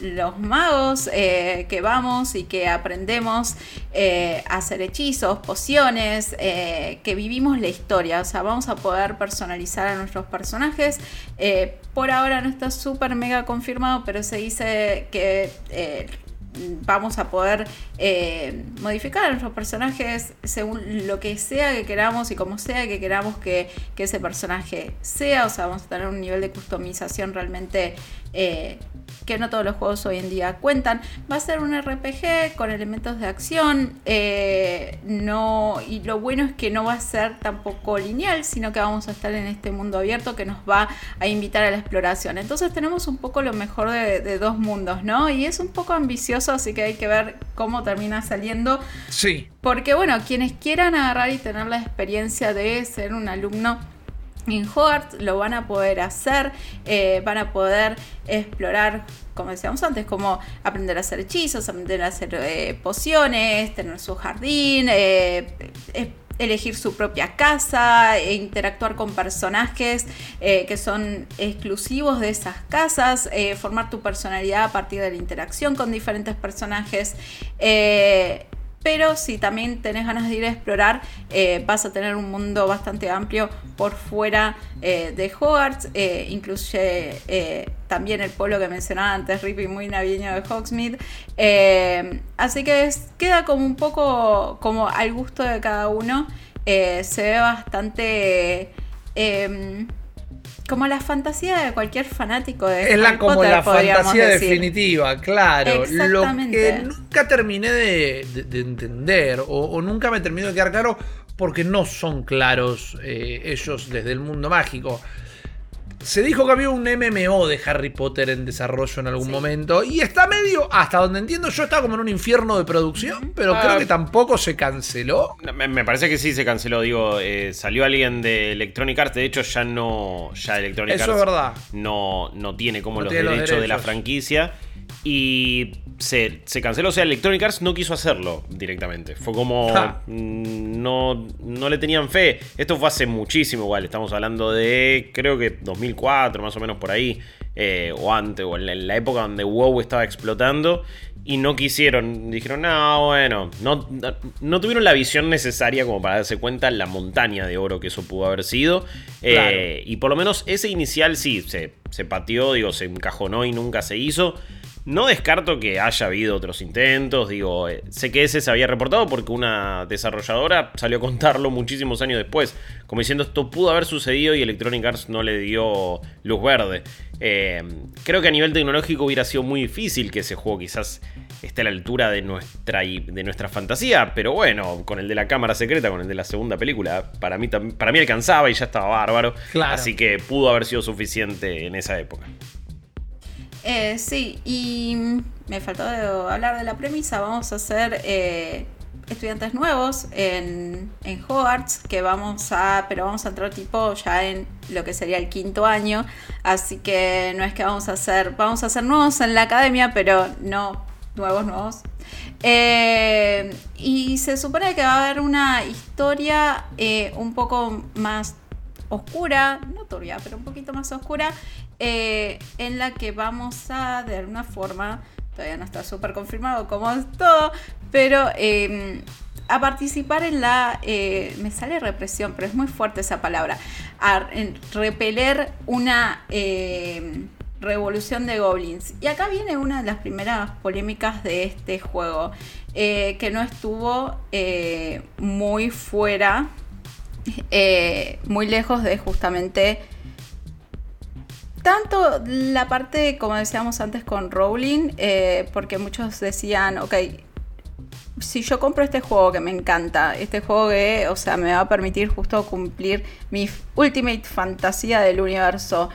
los magos eh, que vamos y que aprendemos eh, a hacer hechizos, pociones, eh, que vivimos la historia. O sea, vamos a poder personalizar a nuestros personajes. por ahora no está súper mega confirmado, pero se dice que vamos a poder modificar a nuestros personajes según lo que sea que queramos y como sea que queramos que, que ese personaje sea. O sea, vamos a tener un nivel de customización realmente que no todos los juegos hoy en día cuentan. Va a ser un RPG con elementos de acción. Eh, no, y lo bueno es que no va a ser tampoco lineal, sino que vamos a estar en este mundo abierto que nos va a invitar a la exploración. Entonces tenemos un poco lo mejor de, dos mundos, ¿no? Y es un poco ambicioso, así que hay que ver cómo termina saliendo.
Sí.
Porque bueno, quienes quieran agarrar y tener la experiencia de ser un alumno en Hogwarts lo van a poder hacer, eh, van a poder explorar, como decíamos antes, como aprender a hacer hechizos, aprender a hacer eh, pociones, tener su jardín, eh, elegir su propia casa, e interactuar con personajes que son exclusivos de esas casas, formar tu personalidad a partir de la interacción con diferentes personajes. Pero si también tenés ganas de ir a explorar, eh, vas a tener un mundo bastante amplio por fuera eh, de Hogwarts. Eh, incluye también el pueblo que mencionaba antes, Rippy, muy navideño de Hogsmeade. así que queda como un poco como al gusto de cada uno. se ve bastante como la fantasía de cualquier fanático de
Es la, como la fantasía definitiva, claro. Lo que nunca terminé de, entender o, nunca me terminó de quedar claro porque no son claros eh, ellos desde el mundo mágico. Se dijo que había un MMO de Harry Potter en desarrollo en algún momento. Y está medio, hasta donde entiendo yo, está como en un infierno de producción. Pero creo ah. que tampoco se canceló.
Me, parece que sí se canceló. Digo, eh, salió alguien de Electronic Arts. De hecho, ya no. Ya Electronic
Eso es verdad.
No, no tiene como los, derechos de la franquicia. Y se, canceló. O sea, Electronic Arts no quiso hacerlo directamente. Fue como. Mm, no, no le tenían fe. Esto fue hace muchísimo, igual. Estamos hablando de. Creo que 2004, más o menos por ahí. Eh, o antes, o en la época donde WoW estaba explotando. Y no quisieron. Dijeron, no, bueno. No, no, tuvieron la visión necesaria como para darse cuenta la montaña de oro que eso pudo haber sido. Eh, y por lo menos ese inicial sí se, se pateó, digo, se encajonó y nunca se hizo. No descarto que haya habido otros intentos, digo, eh, sé que ese se había reportado porque una desarrolladora salió a contarlo muchísimos años después, como diciendo esto pudo haber sucedido y Electronic Arts no le dio luz verde. Eh, creo que a nivel tecnológico hubiera sido muy difícil que ese juego quizás esté a la altura de nuestra, de nuestra fantasía, pero bueno, con el de la cámara secreta, con el de la segunda película, para mí, para mí alcanzaba y ya estaba bárbaro, así que pudo haber sido suficiente en esa época.
Eh, sí, y me faltó hablar de la premisa. Vamos a hacer eh, estudiantes nuevos en, en Hogwarts, que vamos a, pero vamos a entrar tipo ya en lo que sería el quinto año. Así que no es que vamos a hacer, vamos a hacer nuevos en la academia, pero no nuevos, nuevos. Eh, y se supone que va a haber una historia un poco más oscura, no turbia, pero un poquito más oscura, eh, en la que vamos a, de alguna forma, todavía no está súper confirmado como es todo, pero em, a participar en la, eh, me sale represión, pero es muy fuerte esa palabra, a repeler una em, revolución de goblins. Y acá viene una de las primeras polémicas de este juego, eh, que no estuvo muy fuera, muy lejos de justamente tanto la parte, como decíamos antes con Rowling, eh, porque muchos decían, ok, si yo compro este juego que me encanta, este juego que, o sea, me va a permitir justo cumplir mi ultimate fantasía del universo,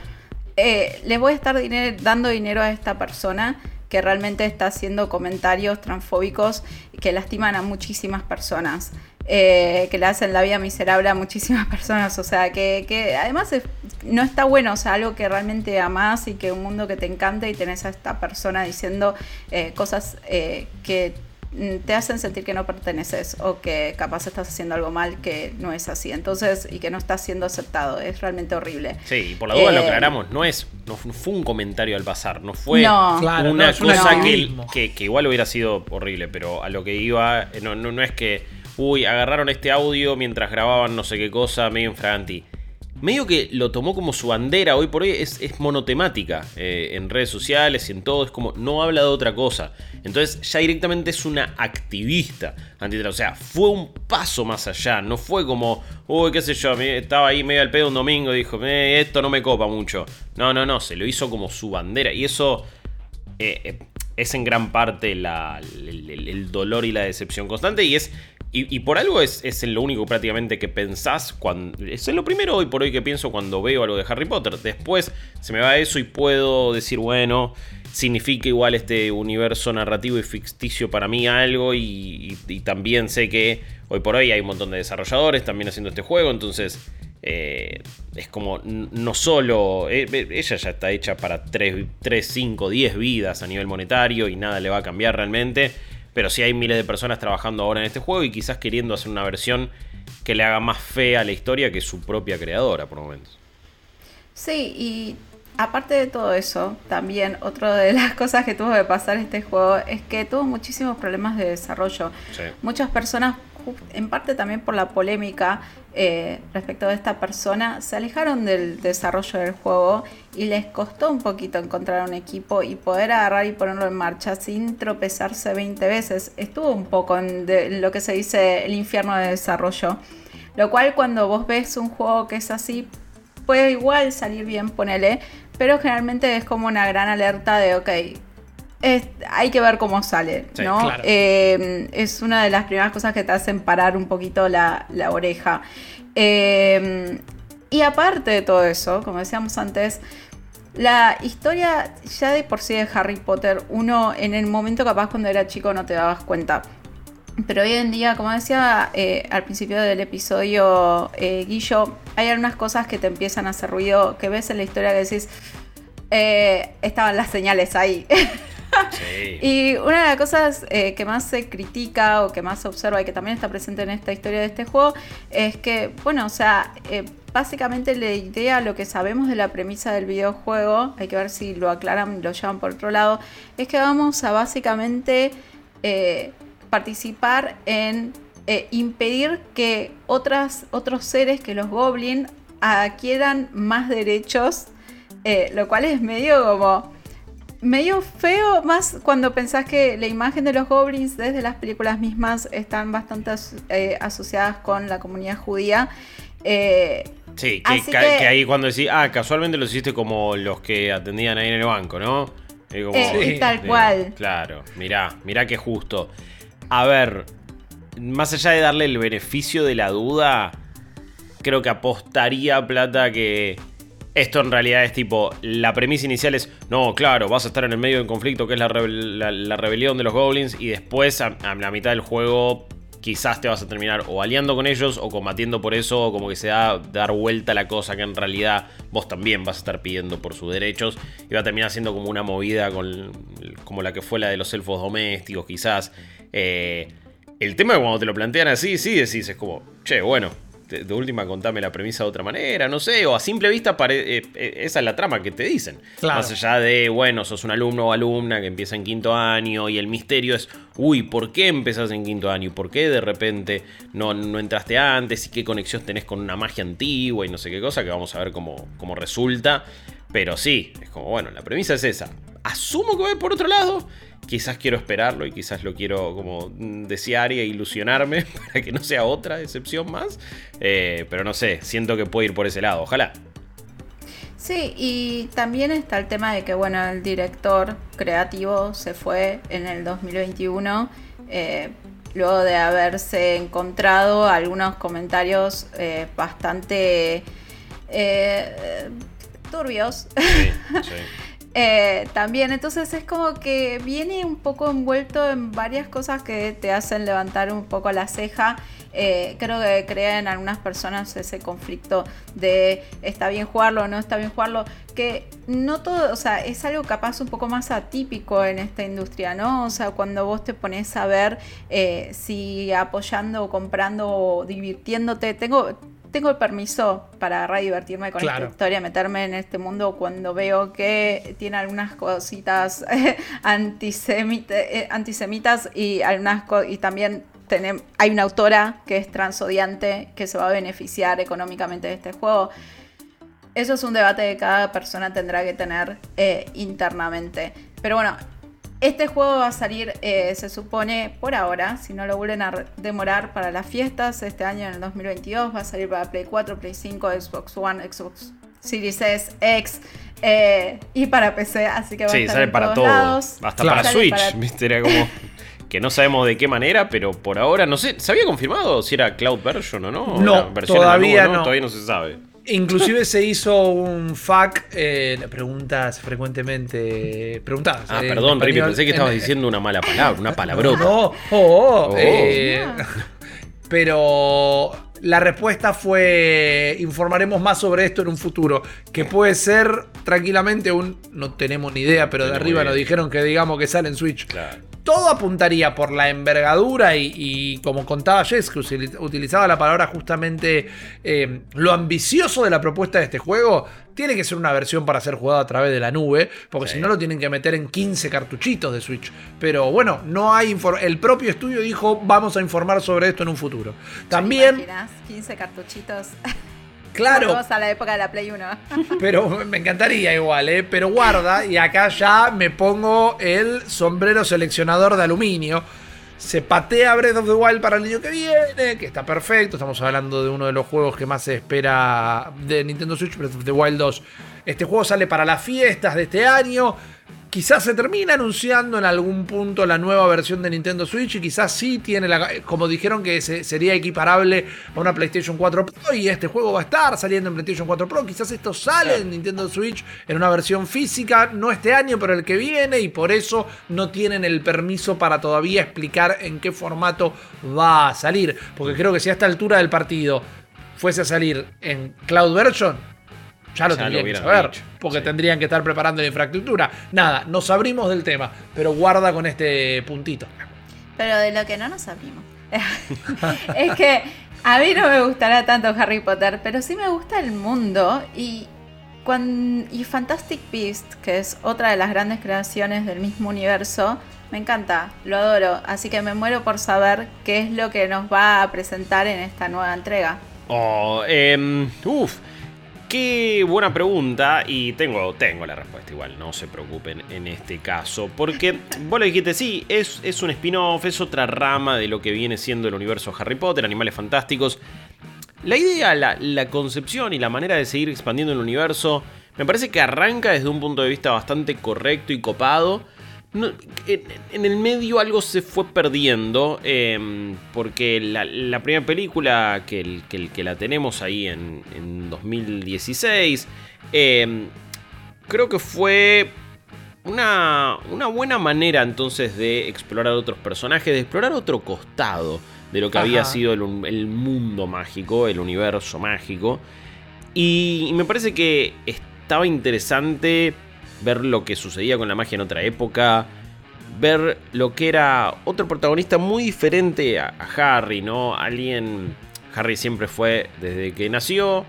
eh, le voy a estar dando dinero a esta persona que realmente está haciendo comentarios transfóbicos que lastiman a muchísimas personas. Eh, que le hacen la vida miserable a muchísimas personas. O sea, que, además no está bueno, o sea, algo que realmente amas y que un mundo que te encanta y tenés a esta persona diciendo eh, cosas eh, que te hacen sentir que no perteneces o que capaz estás haciendo algo mal que no es así. Entonces, y que no estás siendo aceptado. Es realmente horrible.
Sí, y por la duda lo aclaramos, no es, no fue un comentario al pasar, no fue una cosa que, que, igual hubiera sido horrible, pero a lo que iba, no, no, no es que uy, agarraron este audio mientras grababan no sé qué cosa, medio infraganti. Medio que lo tomó como su bandera hoy por hoy, es, monotemática eh, en redes sociales y en todo, es como no habla de otra cosa. Entonces ya directamente es una activista O sea, fue un paso más allá, no fue como, uy, qué sé yo, estaba ahí medio al pedo un domingo y dijo, esto no me copa mucho. No, no, no, se lo hizo como su bandera y eso eh, eh, es en gran parte el, dolor y la decepción constante y es y, por algo es, es, lo único prácticamente que pensás cuando... Es lo primero hoy por hoy que pienso cuando veo algo de Harry Potter. Después se me va eso y puedo decir, bueno, significa igual este universo narrativo y ficticio para mí algo. Y, también sé que hoy por hoy hay un montón de desarrolladores también haciendo este juego. Entonces eh, es como no solo... Eh, ella ya está hecha para 3, 3, 5, 10 vidas a nivel monetario y nada le va a cambiar realmente. Pero sí hay miles de personas trabajando ahora en este juego y quizás queriendo hacer una versión que le haga más fe a la historia que su propia creadora por momentos.
Sí, y aparte de todo eso, también otra de las cosas que tuvo que pasar este juego es que tuvo muchísimos problemas de desarrollo. Muchas personas en parte también por la polémica eh, respecto de esta persona, se alejaron del desarrollo del juego y les costó un poquito encontrar un equipo y poder agarrar y ponerlo en marcha sin tropezarse 20 veces. Estuvo un poco en, lo que se dice el infierno de desarrollo. Lo cual cuando vos ves un juego que es así, puede igual salir bien, ponele, pero generalmente es como una gran alerta de, ok, hay que ver cómo sale, ¿no? Em, es una de las primeras cosas que te hacen parar un poquito la, oreja. Em, y aparte de todo eso, como decíamos antes, la historia ya de por sí de Harry Potter, uno en el momento capaz cuando era chico no te dabas cuenta. Pero hoy en día, como decía eh, al principio del episodio eh, Guillo, hay algunas cosas que te empiezan a hacer ruido, que ves en la historia que decís, eh, estaban las señales ahí. Y una de las cosas eh, que más se critica o que más se observa y que también está presente en esta historia de este juego es que, bueno, o sea, eh, básicamente la idea, lo que sabemos de la premisa del videojuego, hay que ver si lo aclaran lo llevan por otro lado, es que vamos a básicamente eh, participar en impedir que otras, otros seres que los goblins adquieran más derechos, lo cual es medio como medio feo, más cuando pensás que la imagen de los goblins desde las películas mismas están bastante eh, asociadas con la comunidad judía.
Eh, sí, que, ahí cuando decís, ah, casualmente los hiciste como los que atendían ahí en el banco, ¿no?
Eh, tal cual.
Claro, mirá, mirá que justo. A ver, más allá de darle el beneficio de la duda, creo que apostaría plata que esto en realidad es tipo, la premisa inicial es, no, claro, vas a estar en el medio del conflicto que es la, rebelión de los goblins y después a, la mitad del juego quizás te vas a terminar o aliando con ellos o combatiendo por eso o como que se da dar vuelta la cosa que en realidad vos también vas a estar pidiendo por sus derechos y va a terminar siendo como una movida con, como la que fue la de los elfos domésticos quizás. Eh, el tema es cuando te lo plantean así, sí decís, es como, che, bueno, de, última contame la premisa de otra manera, no sé, o a simple vista eh, eh, esa es la trama que te dicen. Más allá de, bueno, sos un alumno o alumna que empieza en quinto año y el misterio es, uy, ¿por qué empezás en quinto año? ¿Por qué de repente no, no entraste antes? ¿Y qué conexión tenés con una magia antigua y no sé qué cosa? Que vamos a ver cómo, cómo resulta. Pero sí, es como, bueno, la premisa es esa. Asumo que voy por otro lado quizás quiero esperarlo y quizás lo quiero como desear e ilusionarme para que no sea otra excepción más. Eh, pero no sé, siento que puede ir por ese lado, ojalá.
Sí, y también está el tema de que, bueno, el director creativo se fue en el 2021, eh, luego de haberse encontrado algunos comentarios eh, bastante turbios. Sí, sí. Eh, también, entonces es como que viene un poco envuelto en varias cosas que te hacen levantar un poco la ceja. Eh, creo que crea en algunas personas ese conflicto de está bien jugarlo o no está bien jugarlo, que no todo, o sea, es algo capaz un poco más atípico en esta industria, ¿no? O sea, cuando vos te pones a ver eh, si apoyando comprando o divirtiéndote, tengo, tengo el permiso para agarrar y divertirme con esta historia, meterme en este mundo cuando veo que tiene algunas cositas eh, antisemitas y algunas y también hay una autora que es transodiante que se va a beneficiar económicamente de este juego. Eso es un debate que cada persona tendrá que tener eh, internamente. Pero bueno, este juego va a salir, eh, se supone, por ahora, si no lo vuelven a demorar para las fiestas, este año en el 2022, va a salir para Play 4, Play 5, Xbox One, Xbox Series S, X eh, y para PC, así que va a estar
sale para todos. Hasta para Switch, Era como que no sabemos de qué manera, pero por ahora no sé, ¿se había confirmado si era cloud version o no?
No, todavía no.
Todavía no se sabe.
Inclusive se hizo un FAQ, eh, preguntas frecuentemente preguntadas.
Ah, perdón, Ripi, pensé que estabas diciendo una mala palabra, una palabrota. No, oh,
oh, oh. Eh, pero la respuesta fue informaremos más sobre esto en un futuro, que puede ser tranquilamente un no tenemos ni idea, pero de arriba nos dijeron que digamos que sale en Switch. Claro todo apuntaría por la envergadura y, como contaba Jess, que utilizaba la palabra justamente eh, lo ambicioso de la propuesta de este juego, tiene que ser una versión para ser jugado a través de la nube, porque si no lo tienen que meter en 15 cartuchitos de Switch. Pero bueno, no hay el propio estudio dijo, vamos a informar sobre esto en un futuro. También...
15 cartuchitos.
Claro.
Vamos a la época de la Play 1.
Pero me encantaría igual, ¿eh? Pero guarda, y acá ya me pongo el sombrero seleccionador de aluminio. Se patea Breath of the Wild para el año que viene, que está perfecto. Estamos hablando de uno de los juegos que más se espera de Nintendo Switch, Breath of the Wild 2. Este juego sale para las fiestas de este año. Quizás se termina anunciando en algún punto la nueva versión de Nintendo Switch y quizás sí tiene la... Como dijeron que sería equiparable a una PlayStation 4 Pro y este juego va a estar saliendo en PlayStation 4 Pro. Quizás esto sale en Nintendo Switch en una versión física, no este año, pero el que viene y por eso no tienen el permiso para todavía explicar en qué formato va a salir. Porque creo que si a esta altura del partido fuese a salir en Cloud Version, Ya lo tendrían que saber, porque tendrían que estar preparando la infraestructura. Nada, nos abrimos del tema, pero guarda con este puntito.
Pero de lo que no nos abrimos. es que a mí no me gustará tanto Harry Potter, pero sí me gusta el mundo y, y Fantastic Beast, que es otra de las grandes creaciones del mismo universo, me encanta, lo adoro, así que me muero por saber qué es lo que nos va a presentar en esta nueva entrega.
Oh, eh, uff. Qué buena pregunta y tengo, tengo la respuesta igual, no se preocupen en este caso. Porque vos lo dijiste, sí, es, es un spin-off, es otra rama de lo que viene siendo el universo Harry Potter, Animales Fantásticos. La idea, la, la concepción y la manera de seguir expandiendo el universo me parece que arranca desde un punto de vista bastante correcto y copado en, el medio algo se fue perdiendo, em, porque la, primera película que, que, la tenemos ahí en, 2016, em, creo que fue una, una, buena manera entonces de explorar otros personajes, de explorar otro costado de lo que había sido el, el, mundo mágico, el universo mágico. y me parece que estaba interesante ver lo que sucedía con la magia en otra época, ver lo que era otro protagonista muy diferente a, Harry, ¿no? Alguien, Harry siempre fue desde que nació,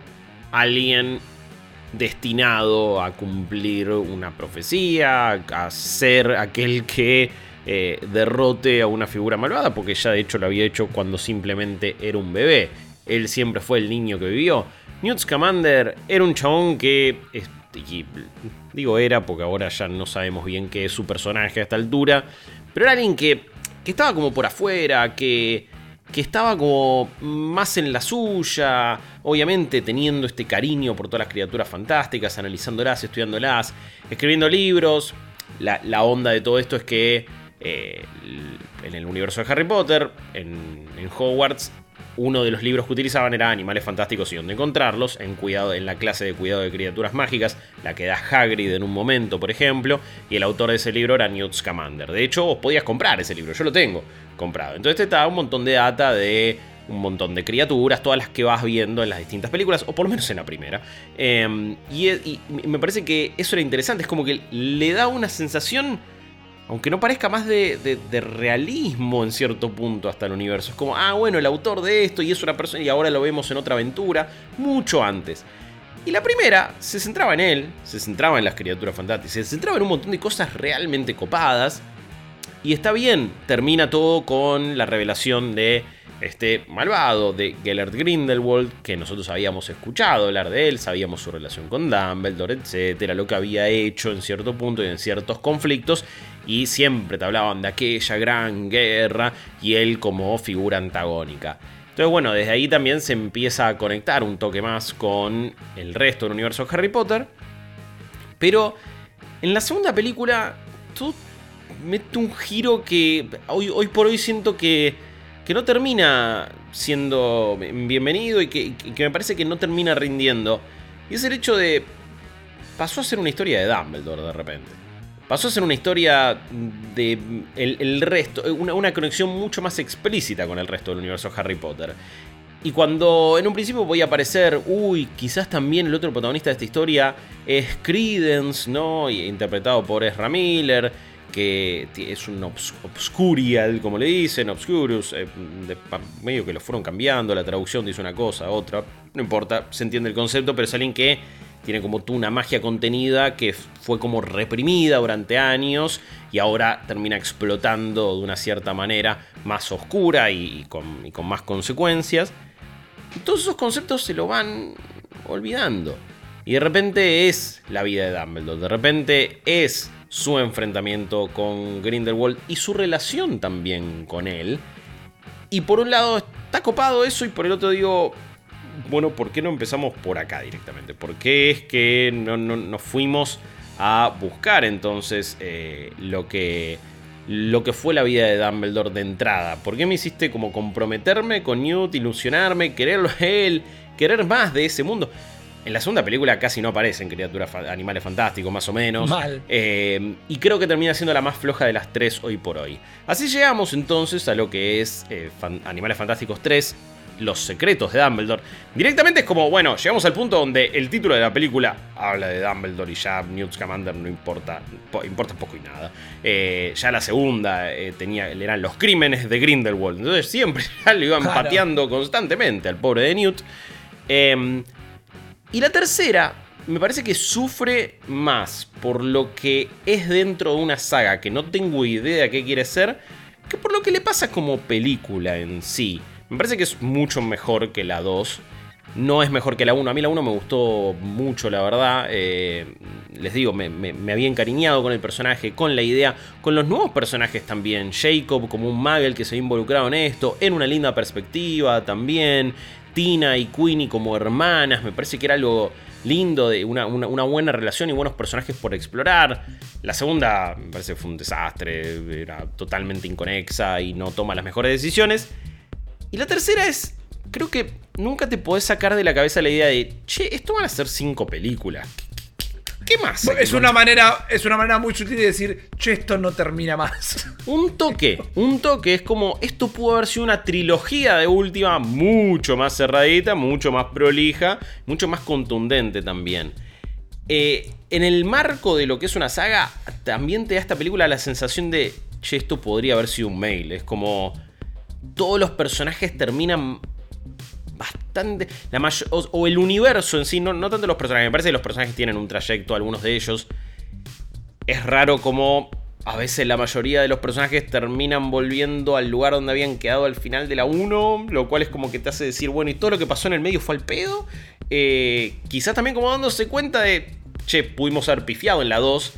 alguien destinado a cumplir una profecía, a ser aquel que eh, derrote a una figura malvada, porque ya de hecho lo había hecho cuando simplemente era un bebé. Él siempre fue el niño que vivió. Newt Scamander era un chabón que digo era porque ahora ya no sabemos bien qué es su personaje a esta altura, pero era alguien que, que estaba como por afuera, que, que estaba como más en la suya, obviamente teniendo este cariño por todas las criaturas fantásticas, analizándolas, estudiándolas, escribiendo libros. La, onda de todo esto es que eh, en el universo de Harry Potter, en, en Hogwarts, uno de los libros que utilizaban era Animales Fantásticos y dónde encontrarlos, en, cuidado, en la clase de cuidado de criaturas mágicas, la que da Hagrid en un momento, por ejemplo, y el autor de ese libro era Newt Scamander. De hecho, vos podías comprar ese libro, yo lo tengo comprado. Entonces te da un montón de data de un montón de criaturas, todas las que vas viendo en las distintas películas, o por lo menos en la primera. Em, y, y me parece que eso era interesante, es como que le da una sensación aunque no parezca más de, realismo en cierto punto hasta el universo. Es como, ah, bueno, el autor de esto y es una persona y ahora lo vemos en otra aventura, mucho antes. Y la primera se centraba en él, se centraba en las criaturas fantásticas, se centraba en un montón de cosas realmente copadas. Y está bien, termina todo con la revelación de este malvado de Gellert Grindelwald, que nosotros habíamos escuchado hablar de él, sabíamos su relación con Dumbledore, etcétera, lo que había hecho en cierto punto y en ciertos conflictos, y siempre te hablaban de aquella gran guerra y él como figura antagónica. Entonces, bueno, desde ahí también se empieza a conectar un toque más con el resto del universo de Harry Potter. Pero en la segunda película, tú mete un giro que hoy, hoy por hoy siento que, que no termina siendo bienvenido y que, me parece que no termina rindiendo. Y es el hecho de... Pasó a ser una historia de Dumbledore de repente pasó a ser una historia de el, resto, una, una, conexión mucho más explícita con el resto del universo Harry Potter. Y cuando en un principio voy a aparecer, uy, quizás también el otro protagonista de esta historia es Credence, ¿no? Interpretado por Ezra Miller, que es un obscurial, como le dicen, obscurus, eh, medio que lo fueron cambiando, la traducción dice una cosa, otra, no importa, se entiende el concepto, pero es alguien que tiene como tú una magia contenida que fue como reprimida durante años y ahora termina explotando de una cierta manera más oscura y, con, más consecuencias. Todos esos conceptos se lo van olvidando. Y de repente es la vida de Dumbledore, de repente es su enfrentamiento con Grindelwald y su relación también con él. Y por un lado está copado eso y por el otro digo, bueno, ¿por qué no empezamos por acá directamente? ¿Por qué es que no, nos fuimos a buscar entonces eh, lo, que, lo que fue la vida de Dumbledore de entrada? ¿Por qué me hiciste como comprometerme con Newt, ilusionarme, quererlo a él, querer más de ese mundo? En la segunda película casi no aparecen criaturas, animales fantásticos, más o menos.
Mal.
Eh, y creo que termina siendo la más floja de las tres hoy por hoy. Así llegamos entonces a lo que es eh, Animales Fantásticos 3, los secretos de Dumbledore. Directamente es como, bueno, llegamos al punto donde el título de la película habla de Dumbledore y ya Newt Scamander no importa, importa poco y nada. Eh, ya la segunda tenía, eran los crímenes de Grindelwald. Entonces siempre ya lo iban pateando constantemente al pobre de Newt. Y la tercera, me parece que sufre más por lo que es dentro de una saga que no tengo idea qué quiere ser, que por lo que le pasa como película en sí. Me parece que es mucho mejor que la 2. No es mejor que la 1. A mí la 1 me gustó mucho, la verdad. Eh, les digo, me, había encariñado con el personaje, con la idea, con los nuevos personajes también. Jacob como un Magel que se ha involucrado en esto, en una linda perspectiva también. Tina y Queenie como hermanas, me parece que era algo lindo, de una, buena relación y buenos personajes por explorar. La segunda me parece fue un desastre, era totalmente inconexa y no toma las mejores decisiones. Y la tercera es, creo que nunca te podés sacar de la cabeza la idea de, che, esto van a ser cinco películas. ¿Qué más?
Es una, manera, es una manera muy sutil de decir, che, esto no termina más.
Un toque, un toque. Es como, esto pudo haber sido una trilogía de última mucho más cerradita, mucho más prolija, mucho más contundente también. Eh, en el marco de lo que es una saga, también te da esta película la sensación de, che, esto podría haber sido un mail. Es como, todos los personajes terminan bastante. La o, el universo en sí, no, no tanto los personajes. Me parece que los personajes tienen un trayecto, algunos de ellos. Es raro como a veces la mayoría de los personajes terminan volviendo al lugar donde habían quedado al final de la 1, lo cual es como que te hace decir, bueno, y todo lo que pasó en el medio fue al pedo. Eh, quizás también como dándose cuenta de, che, pudimos haber pifiado en la 2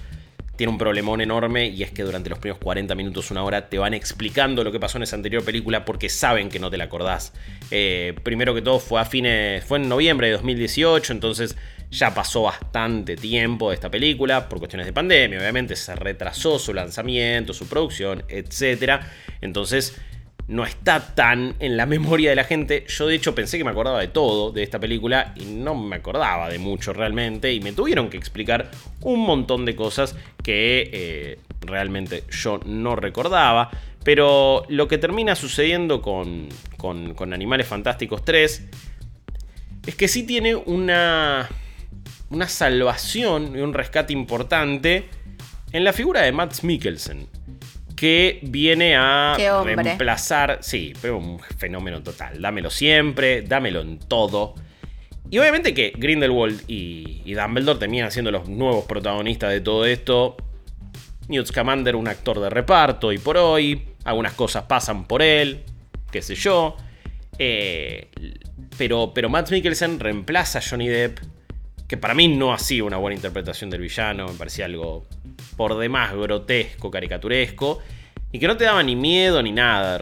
tiene un problemón enorme y es que durante los primeros 40 minutos, una hora, te van explicando lo que pasó en esa anterior película porque saben que no te la acordás. Eh, primero que todo fue a fines, fue en noviembre de 2018, entonces ya pasó bastante tiempo de esta película por cuestiones de pandemia, obviamente se retrasó su lanzamiento, su producción, etc. Entonces no está tan en la memoria de la gente. Yo de hecho pensé que me acordaba de todo de esta película y no me acordaba de mucho realmente y me tuvieron que explicar un montón de cosas que eh, realmente yo no recordaba. Pero lo que termina sucediendo con, con, Animales Fantásticos 3 es que sí tiene una, una salvación y un rescate importante en la figura de Matt Mikkelsen que viene a reemplazar. Sí, pero un fenómeno total. Dámelo siempre, dámelo en todo. Y obviamente que Grindelwald y, y Dumbledore terminan siendo los nuevos protagonistas de todo esto. Newt Scamander, un actor de reparto, y por hoy, algunas cosas pasan por él, qué sé yo. Eh, pero, pero Matt Mikkelsen reemplaza a Johnny Depp, que para mí no ha sido una buena interpretación del villano, me parecía algo por demás grotesco, caricaturesco, y que no te daba ni miedo ni nada.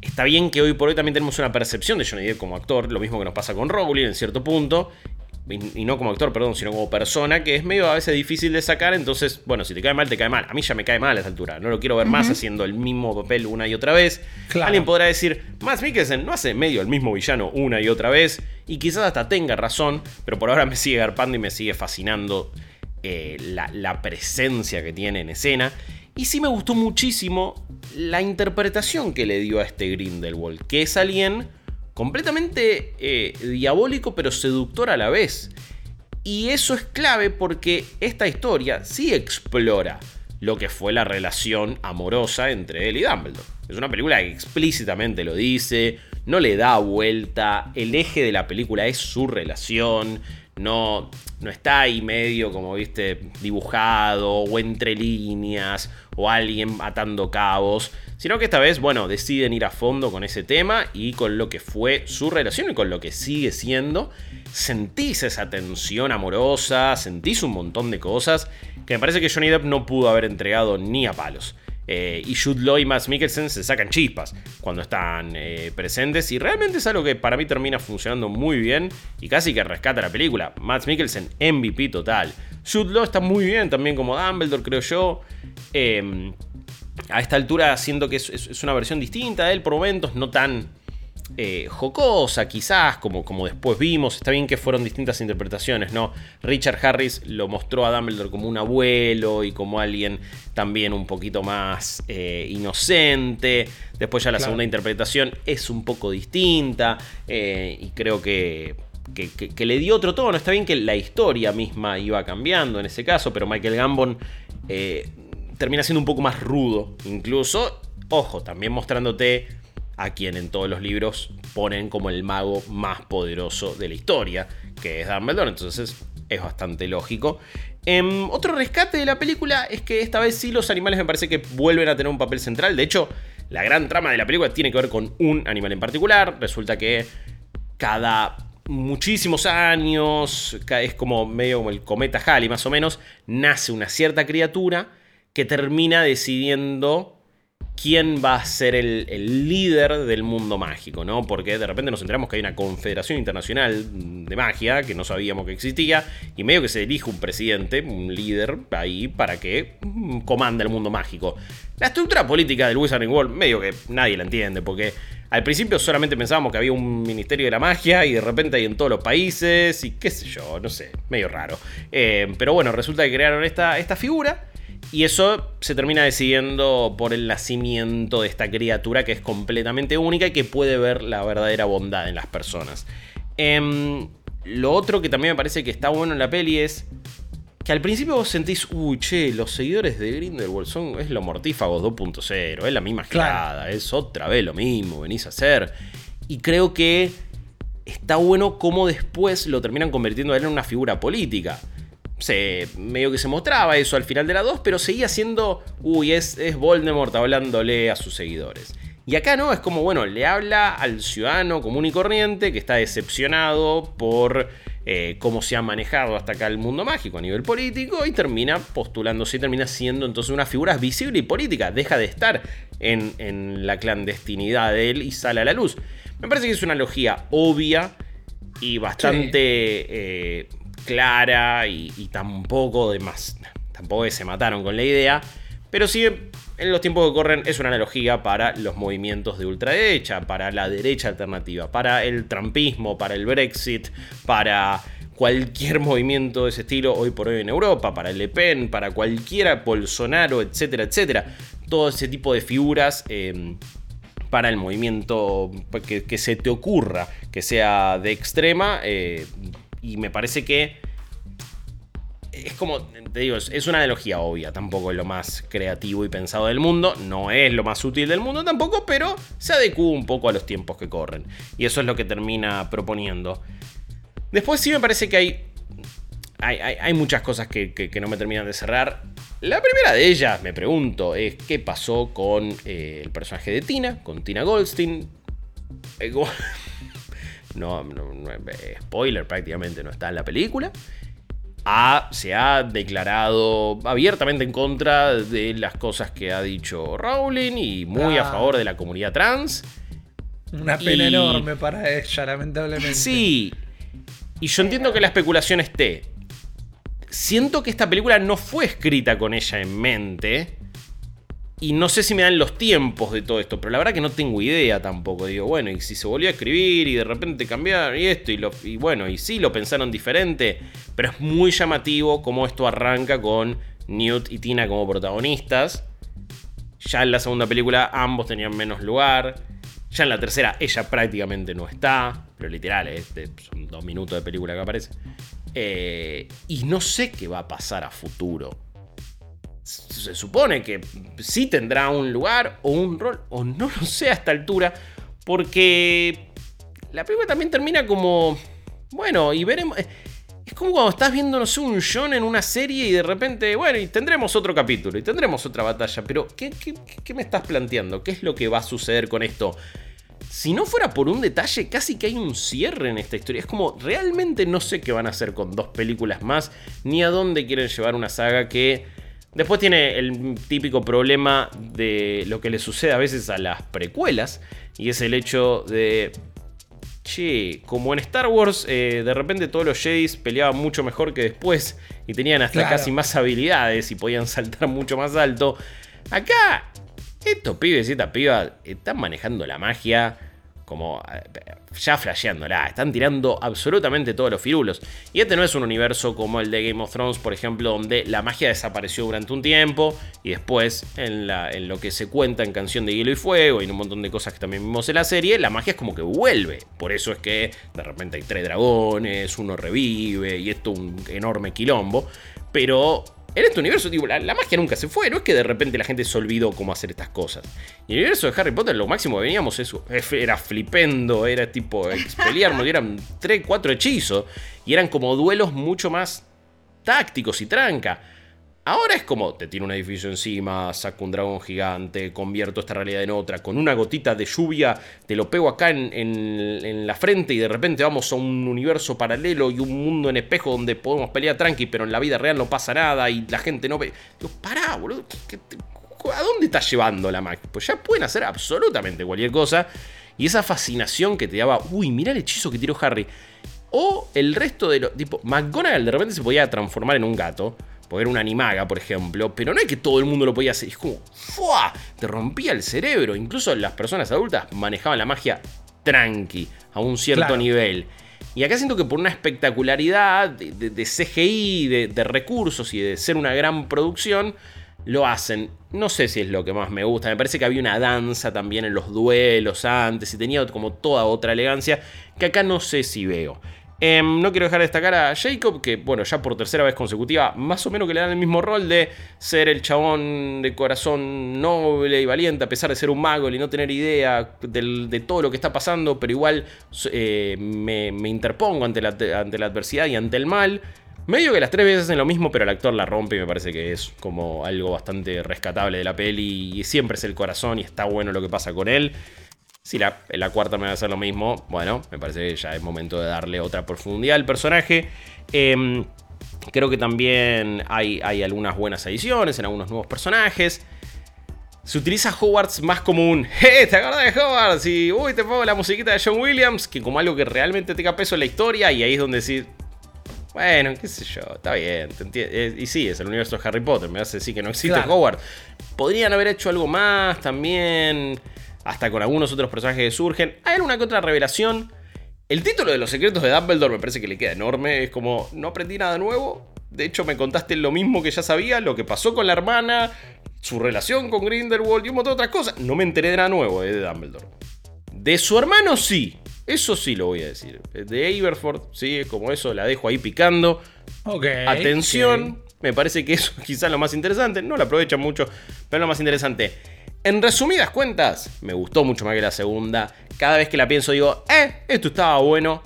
Está bien que hoy por hoy también tenemos una percepción de Johnny Depp como actor, lo mismo que nos pasa con Rowling en cierto punto, y no como actor, perdón, sino como persona, que es medio a veces difícil de sacar, entonces, bueno, si te cae mal, te cae mal. A mí ya me cae mal a esta altura, no lo quiero ver más haciendo el mismo papel una y otra vez. Alguien podrá decir, Max Mikkelsen no hace medio el mismo villano una y otra vez, y quizás hasta tenga razón, pero por ahora me sigue garpando y me sigue fascinando eh, la, presencia que tiene en escena. Y sí me gustó muchísimo la interpretación que le dio a este Grindelwald, que es alguien completamente eh, diabólico pero seductor a la vez. Y eso es clave porque esta historia sí explora lo que fue la relación amorosa entre él y Dumbledore. Es una película que explícitamente lo dice, no le da vuelta, el eje de la película es su relación, no, no está ahí medio como viste dibujado o entre líneas o alguien atando cabos, sino que esta vez, bueno, deciden ir a fondo con ese tema y con lo que fue su relación y con lo que sigue siendo. Sentís esa tensión amorosa, sentís un montón de cosas que me parece que Johnny Depp no pudo haber entregado ni a palos. Eh, y Jude Law y Max Mikkelsen se sacan chispas cuando están eh, presentes. Y realmente es algo que para mí termina funcionando muy bien y casi que rescata la película. Max Mikkelsen, MVP total. Jude Law está muy bien también como Dumbledore, creo yo. Em, a esta altura siento que es, una versión distinta de él por momentos, no tan eh, jocosa, quizás, como, como después vimos. Está bien que fueron distintas interpretaciones, ¿no? Richard Harris lo mostró a Dumbledore como un abuelo y como alguien también un poquito más eh, inocente. Después ya la segunda interpretación es un poco distinta eh, y creo que, que, le dio otro tono. Está bien que la historia misma iba cambiando en ese caso, pero Michael Gambon termina siendo un poco más rudo, incluso. Ojo, también mostrándote a quien en todos los libros ponen como el mago más poderoso de la historia, que es Dumbledore, entonces es bastante lógico. Em, otro rescate de la película es que esta vez sí los animales me parece que vuelven a tener un papel central, de hecho la gran trama de la película tiene que ver con un animal en particular, resulta que cada muchísimos años, es como medio como el cometa Halley más o menos, nace una cierta criatura que termina decidiendo quién va a ser el, líder del mundo mágico, ¿no? Porque de repente nos enteramos que hay una confederación internacional de magia que no sabíamos que existía y medio que se elige un presidente, un líder ahí para que mm, comande el mundo mágico. La estructura política del Wizarding World medio que nadie la entiende porque al principio solamente pensábamos que había un ministerio de la magia y de repente hay en todos los países y qué sé yo, no sé, medio raro. Eh, pero bueno, resulta que crearon esta figura y eso se termina decidiendo por el nacimiento de esta criatura que es completamente única y que puede ver la verdadera bondad en las personas. Em, lo otro que también me parece que está bueno en la peli es que al principio vos sentís, uy, che, los seguidores de Grindelwald son, es lo mortífagos 2.0, es la misma gelada, es otra vez lo mismo, venís a hacer. Y creo que está bueno cómo después lo terminan convirtiendo a él en una figura política se, medio que se mostraba eso al final de la 2, pero seguía siendo, uy, es, es Voldemort hablándole a sus seguidores. Y acá no, es como, bueno, le habla al ciudadano común y corriente que está decepcionado por eh, cómo se ha manejado hasta acá el mundo mágico a nivel político y termina postulándose y termina siendo entonces una figura visible y política. Deja de estar en, la clandestinidad de él y sale a la luz. Me parece que es una analogía obvia y bastante eh, clara y, tampoco de más. Tampoco se mataron con la idea. Pero sí, en los tiempos que corren es una analogía para los movimientos de ultraderecha, para la derecha alternativa, para el trampismo, para el Brexit, para cualquier movimiento de ese estilo hoy por hoy en Europa, para Le Pen, para cualquiera, Bolsonaro, etcétera, etcétera. Todo ese tipo de figuras em, para el movimiento que, se te ocurra que sea de extrema, eh, y me parece que es como, te digo, es una analogía obvia, tampoco es lo más creativo y pensado del mundo, no es lo más útil del mundo tampoco, pero se adecua un poco a los tiempos que corren. Y eso es lo que termina proponiendo. Después sí me parece que hay, hay, muchas cosas que, no me terminan de cerrar. La primera de ellas, me pregunto, es qué pasó con eh, el personaje de Tina, con Tina Goldstein. Eh, no, eh, spoiler prácticamente no está en la película. se ha declarado abiertamente en contra de las cosas que ha dicho Rowling y muy a ah. favor de la comunidad trans.
Una pena enorme para ella, lamentablemente.
Sí. Y yo entiendo que la especulación esté. Siento que esta película no fue escrita con ella en mente. Y no sé si me dan los tiempos de todo esto, pero la verdad que no tengo idea tampoco. Digo, bueno, y si se volvió a escribir y de repente cambiar y esto, y, lo, bueno, y sí lo pensaron diferente, pero es muy llamativo cómo esto arranca con Newt y Tina como protagonistas. Ya en la segunda película ambos tenían menos lugar. Ya en la tercera ella prácticamente no está, pero literal, son dos minutos de película que aparece. Eh, y no sé qué va a pasar a futuro se supone que sí tendrá un lugar o un rol, o no lo sé a esta altura, porque la película también termina como, bueno, y veremos... Es como cuando estás viendo, no sé, un John en una serie y de repente, bueno, y tendremos otro capítulo y tendremos otra batalla, pero ¿qué, qué me estás planteando? ¿Qué es lo que va a suceder con esto? Si no fuera por un detalle, casi que hay un cierre en esta historia. Es como, realmente no sé qué van a hacer con dos películas más, ni a dónde quieren llevar una saga que Después tiene el típico problema de lo que le sucede a veces a las precuelas, y es el hecho de, che, como en Star Wars, eh, de repente todos los Jedi peleaban mucho mejor que después, y tenían hasta casi más habilidades y podían saltar mucho más alto. Acá, estos pibes y esta piba están manejando la magia como eh, ya flasheándola, están tirando absolutamente todos los firulos. Y este no es un universo como el de Game of Thrones, por ejemplo, donde la magia desapareció durante un tiempo y después en, lo que se cuenta en Canción de Hielo y Fuego y en un montón de cosas que también vimos en la serie, la magia es como que vuelve. Por eso es que de repente hay tres dragones, uno revive y esto un enorme quilombo. Pero en este universo, digo, la, magia nunca se fue, no es que de repente la gente se olvidó cómo hacer estas cosas. Y en el universo de Harry Potter lo máximo que veníamos eso, era flipendo, era tipo expeliarnos, y eran 3, 4 hechizos, y eran como duelos mucho más tácticos y tranca. Ahora es como, te tiro un edificio encima, saco un dragón gigante, convierto esta realidad en otra, con una gotita de lluvia, te lo pego acá en, la frente y de repente vamos a un universo paralelo y un mundo en espejo donde podemos pelear tranqui, pero en la vida real no pasa nada y la gente no ve... Digo, pará, boludo, ¿a dónde estás llevando la magia? Pues ya pueden hacer absolutamente cualquier cosa. Y esa fascinación que te daba, uy, mira el hechizo que tiró Harry. O el resto de los... Tipo, McGonagall de repente se podía transformar en un gato o era una animaga, por ejemplo, pero no es que todo el mundo lo podía hacer, es como, ¡fua! Te rompía el cerebro. Incluso las personas adultas manejaban la magia tranqui, a un cierto nivel. Y acá siento que por una espectacularidad de, CGI, de, recursos y de ser una gran producción, lo hacen. No sé si es lo que más me gusta. Me parece que había una danza también en los duelos antes y tenía como toda otra elegancia que acá no sé si veo. Em, no quiero dejar de destacar a Jacob, que bueno, ya por tercera vez consecutiva, más o menos que le dan el mismo rol de ser el chabón de corazón noble y valiente, a pesar de ser un mago y no tener idea de todo lo que está pasando, pero igual eh, me, interpongo ante la, ante la adversidad y ante el mal. Medio que las tres veces hacen lo mismo, pero el actor la rompe y me parece que es como algo bastante rescatable de la peli y siempre es el corazón y está bueno lo que pasa con él. Si la, la, cuarta me va a hacer lo mismo, bueno, me parece que ya es momento de darle otra profundidad al personaje. Em, creo que también hay, hay, algunas buenas ediciones en algunos nuevos personajes. Se utiliza Hogwarts más como un ¡Eh! ¿Te acuerdas de Hogwarts? Y uy, te pongo la musiquita de John Williams, que como algo que realmente tenga peso en la historia, y ahí es donde decir. Bueno, qué sé yo, está bien. Eh, y sí, es el universo de Harry Potter. Me hace decir que no existe Hogwarts. Podrían haber hecho algo más también hasta con algunos otros personajes que surgen. Hay alguna que otra revelación. El título de los secretos de Dumbledore me parece que le queda enorme. Es como, no aprendí nada nuevo. De hecho, me contaste lo mismo que ya sabía, lo que pasó con la hermana, su relación con Grindelwald y un montón de otras cosas. No me enteré de nada nuevo eh, de Dumbledore. De su hermano sí, eso sí lo voy a decir. De Aberford, sí, es como eso, la dejo ahí picando. Ok. Atención, me parece que eso quizás lo más interesante. No lo aprovechan mucho, pero lo más interesante. En resumidas cuentas, me gustó mucho más que la segunda. Cada vez que la pienso digo, eh, esto estaba bueno.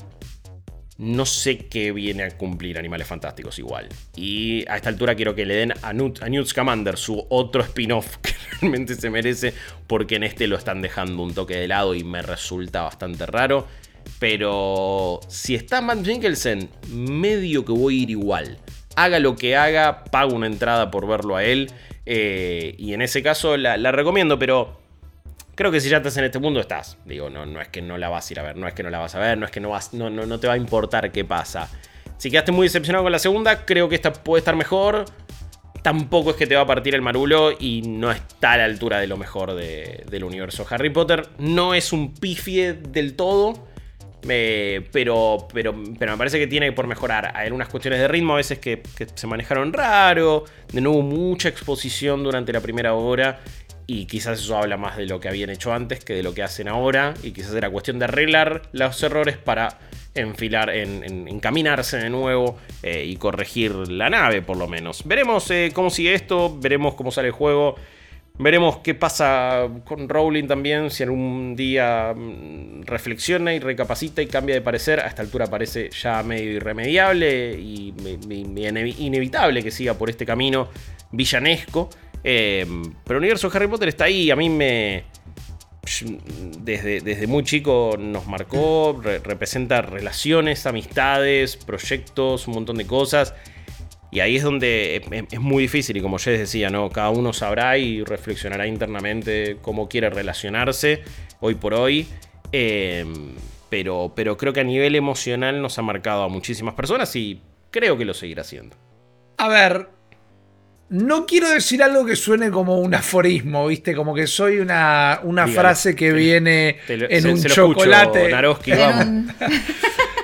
No sé qué viene a cumplir Animales Fantásticos igual. Y a esta altura quiero que le den a, Newt, a Scamander su otro spin-off que realmente se merece. Porque en este lo están dejando un toque de lado y me resulta bastante raro. Pero si está Matt Jenkelsen, medio que voy a ir igual. Haga lo que haga, pago una entrada por verlo a él. Eh, y en ese caso la, recomiendo, pero creo que si ya estás en este mundo estás. Digo, no, no es que no la vas a ir a ver, no es que no la vas a ver, no es que no, vas, no, no, te va a importar qué pasa. Si quedaste muy decepcionado con la segunda, creo que esta puede estar mejor. Tampoco es que te va a partir el marulo y no está a la altura de lo mejor del universo Harry Potter. No es un pifie del todo. Pero, pero, pero me parece que tiene por mejorar. Hay algunas cuestiones de ritmo a veces que, se manejaron raro. De nuevo, mucha exposición durante la primera hora. Y quizás eso habla más de lo que habían hecho antes que de lo que hacen ahora. Y quizás era cuestión de arreglar los errores para enfilar, en, encaminarse de nuevo eh, y corregir la nave, por lo menos. Veremos eh, cómo sigue esto. Veremos cómo sale el juego. Veremos qué pasa con Rowling también, si algún día mm, reflexiona y recapacita y cambia de parecer. A esta altura parece ya medio irremediable y inevitable que siga por este camino villanesco. Em, pero el universo de Harry Potter está ahí. A mí me. Desde, desde muy chico nos marcó, representa relaciones, amistades, proyectos, un montón de cosas. Y ahí es donde es, muy difícil y como ya les decía, ¿no? cada uno sabrá y reflexionará internamente cómo quiere relacionarse hoy por hoy. Em, pero, pero creo que a nivel emocional nos ha marcado a muchísimas personas y creo que lo seguirá haciendo.
A ver, No quiero decir algo que suene como un aforismo, ¿viste? Como que soy una, una frase que viene en un chocolate.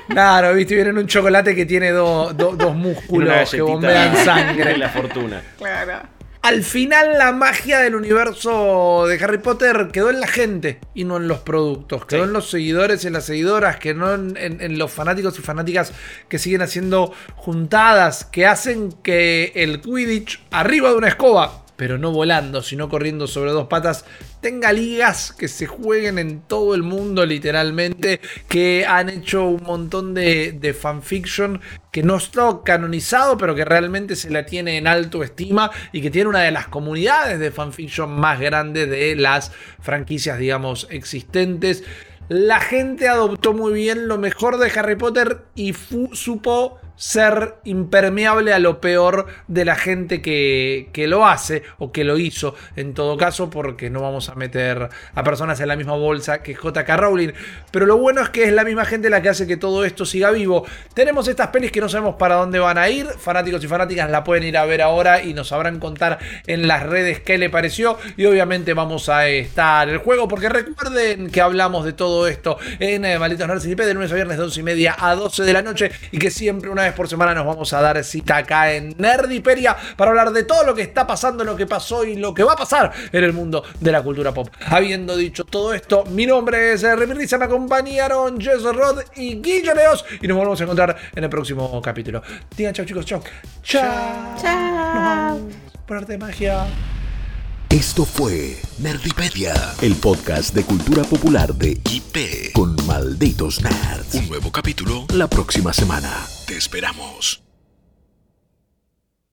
Claro, viste, viene en un chocolate que tiene dos músculos que bombean sangre.
la fortuna.
Claro al final la magia del universo de Harry Potter quedó en la gente y no en los productos. Quedó en los seguidores y en las seguidoras, que no en, los fanáticos y fanáticas que siguen haciendo juntadas, que hacen que el Quidditch arriba de una escoba pero no volando, sino corriendo sobre dos patas, tenga ligas que se jueguen en todo el mundo literalmente, que han hecho un montón de, de fanfiction que no está canonizado, pero que realmente se la tiene en alto estima y que tiene una de las comunidades de fanfiction más grandes de las franquicias, digamos, existentes. La gente adoptó muy bien lo mejor de Harry Potter y supo ser impermeable a lo peor de la gente que, lo hace o que lo hizo en todo caso porque no vamos a meter a personas en la misma bolsa que JK Rowling. Pero lo bueno es que es la misma gente la que hace que todo esto siga vivo. Tenemos estas pelis que no sabemos para dónde van a ir. Fanáticos y fanáticas la pueden ir a ver ahora y nos sabrán contar en las redes qué le pareció. Y obviamente vamos a estar el juego porque recuerden que hablamos de todo esto en eh, Malditos Nerds y de lunes a viernes de 11 y media a 12 de la noche y que siempre una vez por semana nos vamos a dar cita acá en Nerdiperia para hablar de todo lo que está pasando, lo que pasó y lo que va a pasar en el mundo de la cultura pop. Habiendo dicho todo esto, mi nombre es Remy me acompañaron Jess Rod y Guillermo Leos y nos volvemos a encontrar en el próximo capítulo. Digan chao chicos, chao. Chao.
Chao.
Por arte de magia.
Esto fue Nerdipedia, el podcast de cultura popular de IP con malditos nerds. Un nuevo capítulo la próxima semana. Te esperamos.